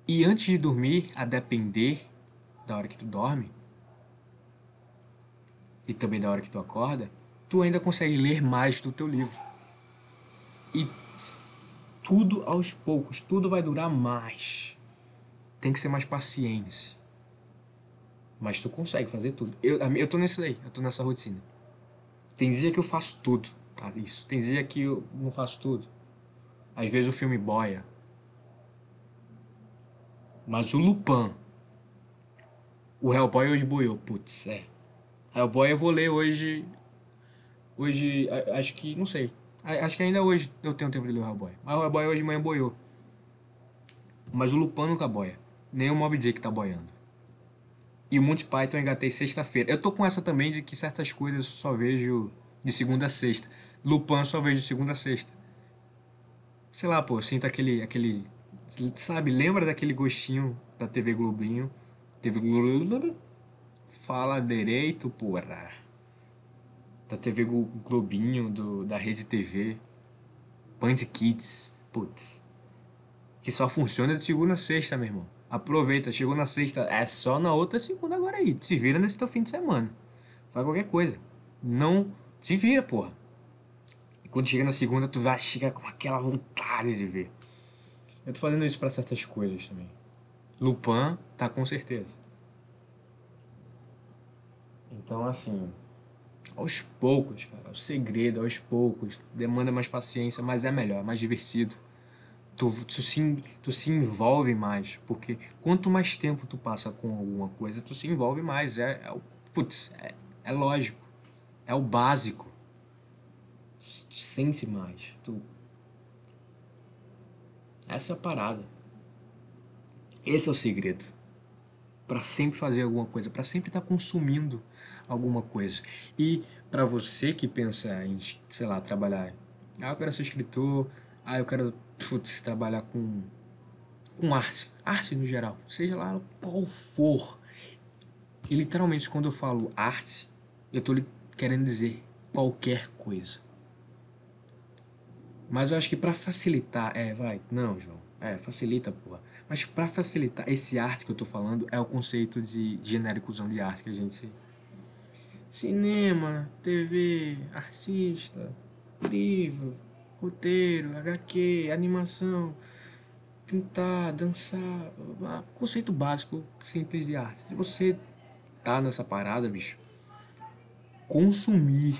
E antes de dormir, a depender da hora que tu dorme, e também da hora que tu acorda, tu ainda consegue ler mais do teu livro. E tudo aos poucos, tudo vai durar mais tem que ser mais paciente. Mas tu consegue fazer tudo. Eu, eu tô nesse daí, eu tô nessa rotina. Tem dia que eu faço tudo, tá? Isso. Tem dia que eu não faço tudo. Às vezes o filme boia. Mas o Lupin. O Hellboy hoje boiou. Putz, é. Hellboy eu vou ler hoje. Hoje, acho que. Não sei. Acho que ainda hoje eu tenho tempo de ler o Hellboy. Mas o Hellboy hoje de manhã boiou. Mas o Lupin nunca boia nem o Mob Dick tá boiando. E o Monty Python eu engatei sexta-feira. Eu tô com essa também de que certas coisas eu só vejo de segunda a sexta. Lupin eu só vejo de segunda a sexta. Sei lá, pô, sinto aquele, aquele... Sabe, lembra daquele gostinho da TV Globinho? TV Globinho... Fala direito, porra. Da TV Globinho, do, da Rede TV. Band Kids. Putz. Que só funciona de segunda a sexta, meu irmão. Aproveita, chegou na sexta, é só na outra segunda agora aí. Se vira nesse teu fim de semana. Faz qualquer coisa. Não se vira, porra. E quando chega na segunda, tu vai chegar com aquela vontade de ver. Eu tô fazendo isso para certas coisas também. Lupin tá com certeza. Então, assim, aos poucos, cara, o segredo, aos poucos, demanda mais paciência, mas é melhor, é mais divertido tu, tu, se, tu se envolve mais, porque quanto mais tempo tu passa com alguma coisa, tu se envolve mais. É, é, putz, é, é lógico, é o básico. Tu, tu sente mais. Tu... Essa é a parada. Esse é o segredo. Para sempre fazer alguma coisa, para sempre estar tá consumindo alguma coisa. E para você que pensa em, sei lá, trabalhar, ah, eu quero ser escritor, ah, eu quero putz, trabalhar com com arte, arte no geral, seja lá qual for. E literalmente quando eu falo arte, eu tô querendo dizer qualquer coisa. Mas eu acho que para facilitar, é, vai, não, João, é, facilita, porra. Mas para facilitar esse arte que eu tô falando é o conceito de genéricozão de arte que a gente cinema, TV, artista, livro, roteiro, HQ, animação, pintar, dançar, conceito básico, simples de arte. Se você tá nessa parada, bicho, consumir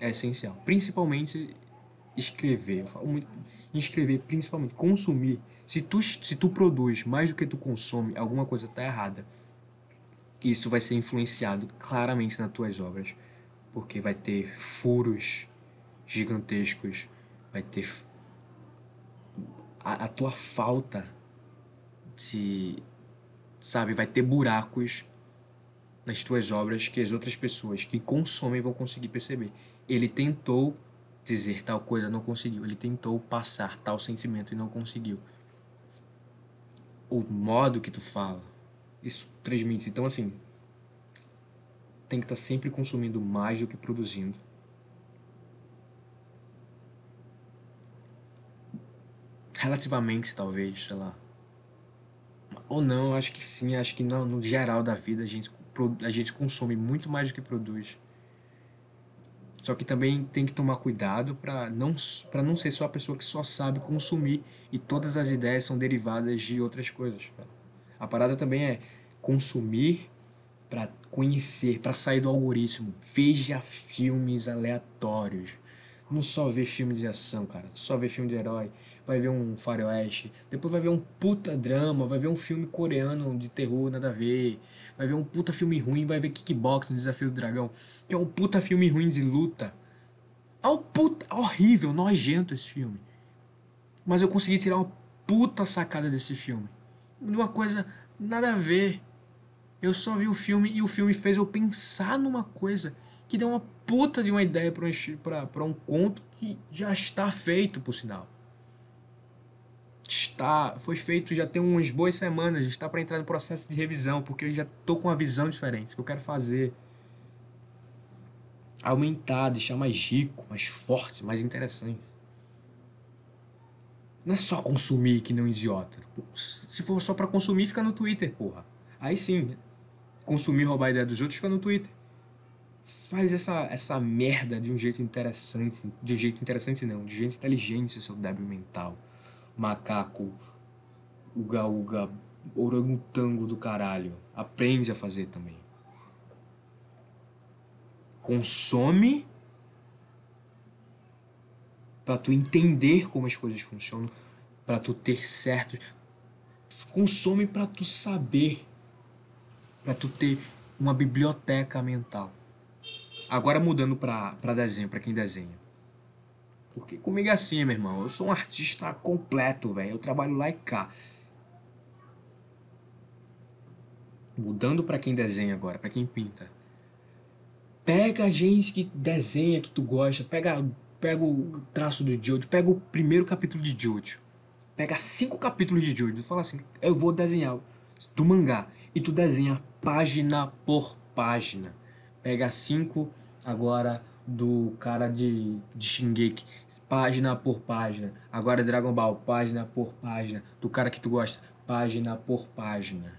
é essencial, principalmente escrever. Eu falo muito escrever, principalmente consumir. Se tu, se tu produz mais do que tu consome, alguma coisa tá errada. Isso vai ser influenciado claramente nas tuas obras, porque vai ter furos gigantescos, vai ter a, a tua falta de sabe, vai ter buracos nas tuas obras que as outras pessoas que consomem vão conseguir perceber. Ele tentou dizer tal coisa, não conseguiu. Ele tentou passar tal sentimento e não conseguiu. O modo que tu fala, isso transmite. Então, assim, tem que estar tá sempre consumindo mais do que produzindo. Relativamente, talvez, sei lá. Ou não, acho que sim, acho que não, no geral da vida a gente, a gente consome muito mais do que produz. Só que também tem que tomar cuidado para não, pra não ser só a pessoa que só sabe consumir e todas as ideias são derivadas de outras coisas. A parada também é consumir para conhecer, para sair do algoritmo. Veja filmes aleatórios. Não só ver filme de ação, cara. Só ver filme de herói. Vai ver um faroeste. Depois vai ver um puta drama. Vai ver um filme coreano de terror, nada a ver. Vai ver um puta filme ruim. Vai ver Kickbox Desafio do Dragão. Que é um puta filme ruim de luta. É um puta... Horrível, nojento esse filme. Mas eu consegui tirar uma puta sacada desse filme. Uma coisa nada a ver. Eu só vi o filme e o filme fez eu pensar numa coisa que deu uma puta de uma ideia para um, um conto que já está feito, por sinal. Está, foi feito já tem umas boas semanas, está para entrar no processo de revisão, porque eu já tô com uma visão diferente, que eu quero fazer aumentar, deixar mais rico, mais forte, mais interessante. Não é só consumir que um idiota. Se for só para consumir, fica no Twitter, porra. Aí sim, consumir roubar a ideia dos outros, fica no Twitter. Faz essa, essa merda de um jeito interessante. De um jeito interessante não, de jeito inteligente, seu débil mental. Macaco, uga uga, orangotango do caralho. Aprende a fazer também. Consome para tu entender como as coisas funcionam, para tu ter certo consome para tu saber para tu ter uma biblioteca mental. Agora mudando para desenho, para quem desenha. Porque comigo é assim, meu irmão. Eu sou um artista completo, velho. Eu trabalho lá e cá. Mudando para quem desenha agora, para quem pinta. Pega a gente que desenha, que tu gosta. Pega, pega o traço do Jojo. Pega o primeiro capítulo de Jojo. Pega cinco capítulos de Jojo. E fala assim: eu vou desenhar do mangá. E tu desenha página por página. Pega cinco agora do cara de, de Shingeki, página por página. Agora Dragon Ball, página por página. Do cara que tu gosta, página por página.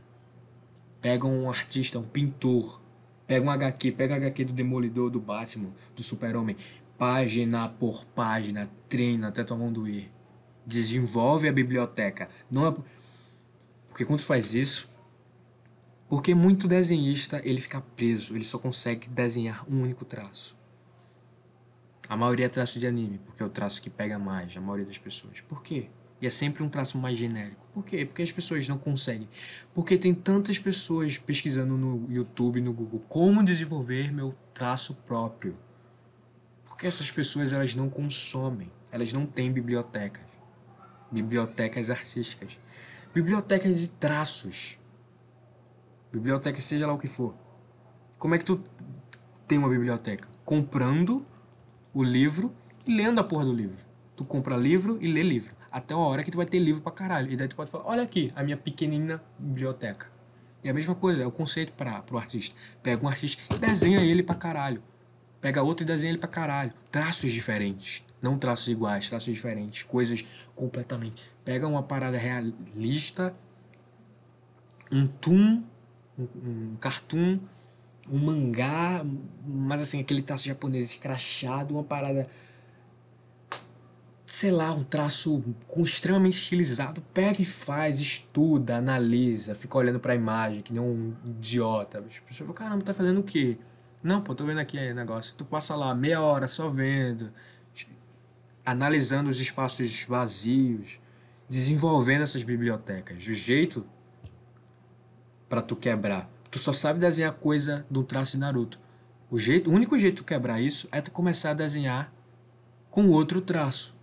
Pega um artista, um pintor. Pega um HQ, pega HQ do Demolidor, do Batman, do Super-Homem. Página por página, treina até tua mão doer. Desenvolve a biblioteca. Não é... Porque quando faz isso, porque muito desenhista ele fica preso, ele só consegue desenhar um único traço. A maioria é traço de anime, porque é o traço que pega mais, a maioria das pessoas. Por quê? E é sempre um traço mais genérico. Por quê? Porque as pessoas não conseguem. Porque tem tantas pessoas pesquisando no YouTube, no Google, como desenvolver meu traço próprio. Porque essas pessoas elas não consomem, elas não têm bibliotecas. Bibliotecas artísticas Bibliotecas de traços. Biblioteca, seja lá o que for. Como é que tu tem uma biblioteca? Comprando o livro e lendo a porra do livro. Tu compra livro e lê livro. Até uma hora que tu vai ter livro pra caralho. E daí tu pode falar, olha aqui, a minha pequenina biblioteca. É a mesma coisa, é o conceito para pro artista. Pega um artista e desenha ele pra caralho. Pega outro e desenha ele pra caralho. Traços diferentes. Não traços iguais, traços diferentes. Coisas completamente. Pega uma parada realista, um toon, um, cartoon, um mangá, mas assim, aquele traço japonês escrachado, uma parada sei lá, um traço extremamente estilizado, pega e faz, estuda, analisa, fica olhando para a imagem, que nem um idiota. Tipo, você fala, caramba, tá fazendo o quê? Não, pô, tô vendo aqui negócio. Tu passa lá meia hora só vendo, analisando os espaços vazios, desenvolvendo essas bibliotecas. O jeito para tu quebrar. Tu só sabe desenhar coisa do traço de Naruto. O, jeito, o único jeito de quebrar isso é tu começar a desenhar com outro traço.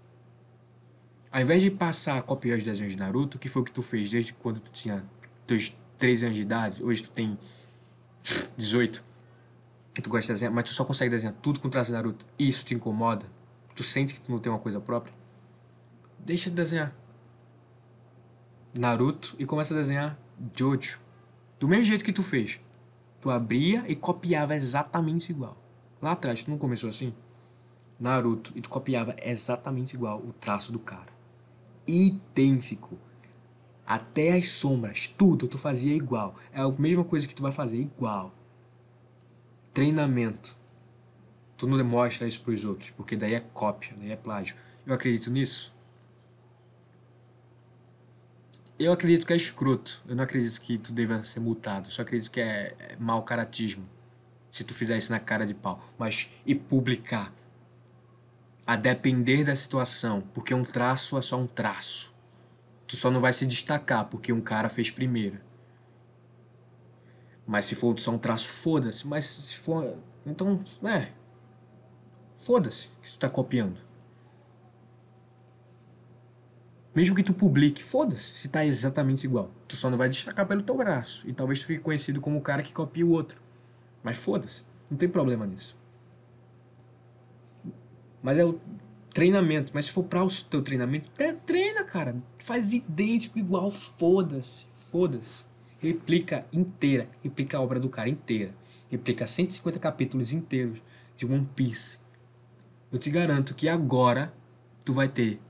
Ao invés de passar a copiar os desenhos de Naruto, que foi o que tu fez desde quando tu tinha teus 13 anos de idade, hoje tu tem 18, tu gosta de desenhar, mas tu só consegue desenhar tudo com traço de Naruto, isso te incomoda, tu sente que tu não tem uma coisa própria, deixa de desenhar Naruto e começa a desenhar Jojo. Do mesmo jeito que tu fez. Tu abria e copiava exatamente igual. Lá atrás, tu não começou assim? Naruto, e tu copiava exatamente igual o traço do cara idêntico. Até as sombras, tudo tu fazia igual. É a mesma coisa que tu vai fazer igual. Treinamento. Tu não demonstra isso para os outros, porque daí é cópia, daí é plágio. Eu acredito nisso. Eu acredito que é escroto. Eu não acredito que tu deva ser multado. Só acredito que é, é mau caratismo. Se tu fizer isso na cara de pau. Mas e publicar a depender da situação, porque um traço é só um traço. Tu só não vai se destacar porque um cara fez primeiro. Mas se for só um traço, foda-se. Mas se for. Então, é. Foda-se que tu tá copiando. Mesmo que tu publique, foda-se se tá exatamente igual. Tu só não vai destacar pelo teu braço. E talvez tu fique conhecido como o cara que copia o outro. Mas foda-se. Não tem problema nisso. Mas é o treinamento. Mas se for para o teu treinamento, treina, cara. Faz idêntico, igual. Foda-se. Foda-se. Replica inteira. Replica a obra do cara inteira. Replica 150 capítulos inteiros de One Piece. Eu te garanto que agora tu vai ter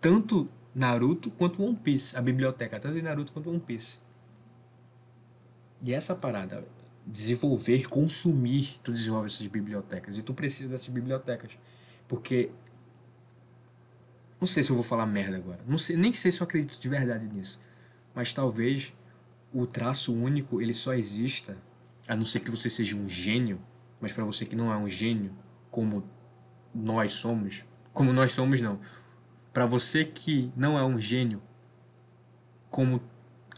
tanto Naruto quanto One Piece. A biblioteca, tanto de Naruto quanto One Piece. E essa parada, desenvolver, consumir, tu desenvolve essas bibliotecas. E tu precisa dessas bibliotecas. Porque. Não sei se eu vou falar merda agora. Não sei, nem sei se eu acredito de verdade nisso. Mas talvez o traço único ele só exista, a não ser que você seja um gênio, mas para você que não é um gênio, como nós somos, como nós somos não. Para você que não é um gênio, como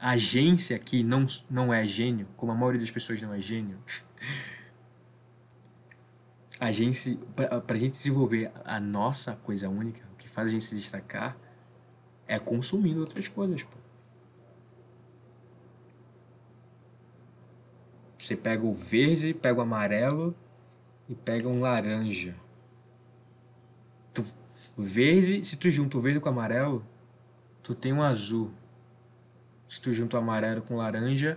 agência que não, não é gênio, como a maioria das pessoas não é gênio, (laughs) a gente, para a gente desenvolver a nossa coisa única, o que faz a gente se destacar, é consumindo outras coisas, pô. Você pega o verde, pega o amarelo e pega um laranja. O verde, se tu junta o verde com o amarelo, tu tem um azul. Se tu junta o amarelo com laranja,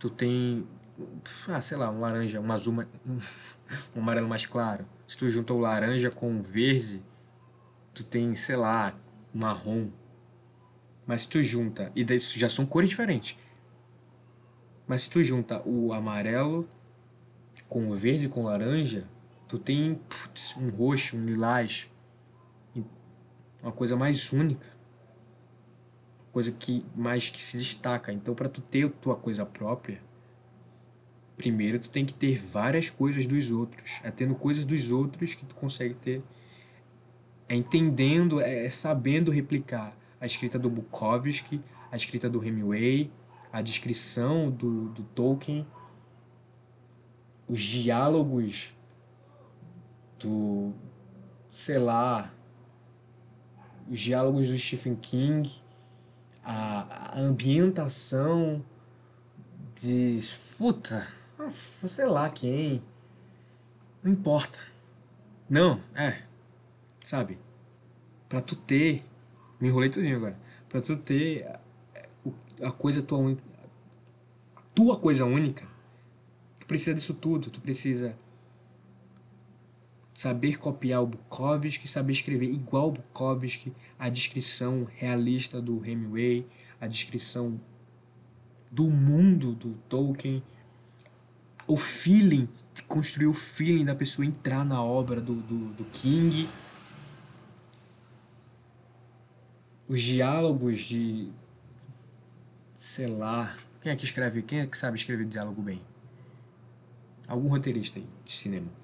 tu tem, ah, sei lá, um laranja, um azul, (laughs) um amarelo mais claro. Se tu junta o laranja com o verde, tu tem, sei lá, marrom. Mas se tu junta, e daí já são cores diferentes. Mas se tu junta o amarelo com o verde com laranja, tu tem putz, um roxo, um lilás. Uma coisa mais única coisa que mais que se destaca. Então, para tu ter a tua coisa própria, primeiro tu tem que ter várias coisas dos outros. É tendo coisas dos outros que tu consegue ter. É entendendo, é sabendo replicar a escrita do Bukowski, a escrita do Hemingway, a descrição do, do Tolkien, os diálogos do, sei lá, os diálogos do Stephen King, a, a ambientação de. Puta, sei lá quem. Não importa. Não, é. Sabe? Pra tu ter. Me enrolei tudinho agora. Pra tu ter a, a coisa tua única. Tua coisa única. Tu precisa disso tudo. Tu precisa saber copiar o Bukowski, saber escrever igual o Bukowski, a descrição realista do Hemingway, a descrição do mundo do Tolkien, o feeling, construir o feeling da pessoa entrar na obra do, do, do King, os diálogos de. sei lá. Quem é que escreve? Quem é que sabe escrever diálogo bem? Algum roteirista aí de cinema.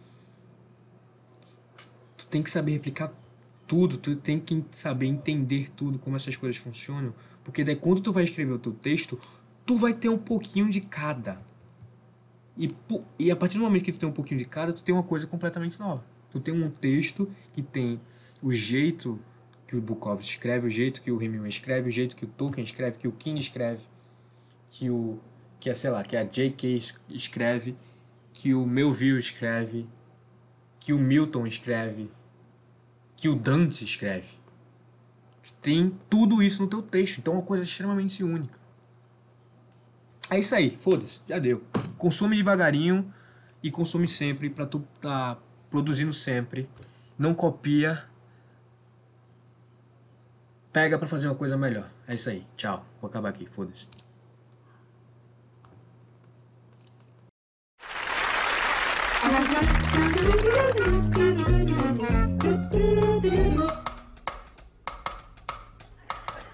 Tem que saber replicar tudo, tu tem que saber entender tudo, como essas coisas funcionam, porque daí quando tu vai escrever o teu texto, tu vai ter um pouquinho de cada. E, e a partir do momento que tu tem um pouquinho de cada, tu tem uma coisa completamente nova. Tu tem um texto que tem o jeito que o Bukowski escreve, o jeito que o Hemingway escreve, o jeito que o Tolkien escreve, que o King escreve, que o que é, sei lá, que a J.K. escreve, que o Melville escreve, que o Milton escreve, que o Dante escreve. Tem tudo isso no teu texto, então é uma coisa extremamente única. É isso aí, foda-se, já deu. Consome devagarinho e consome sempre pra tu tá produzindo sempre. Não copia. Pega pra fazer uma coisa melhor. É isso aí. Tchau. Vou acabar aqui, foda-se. (laughs)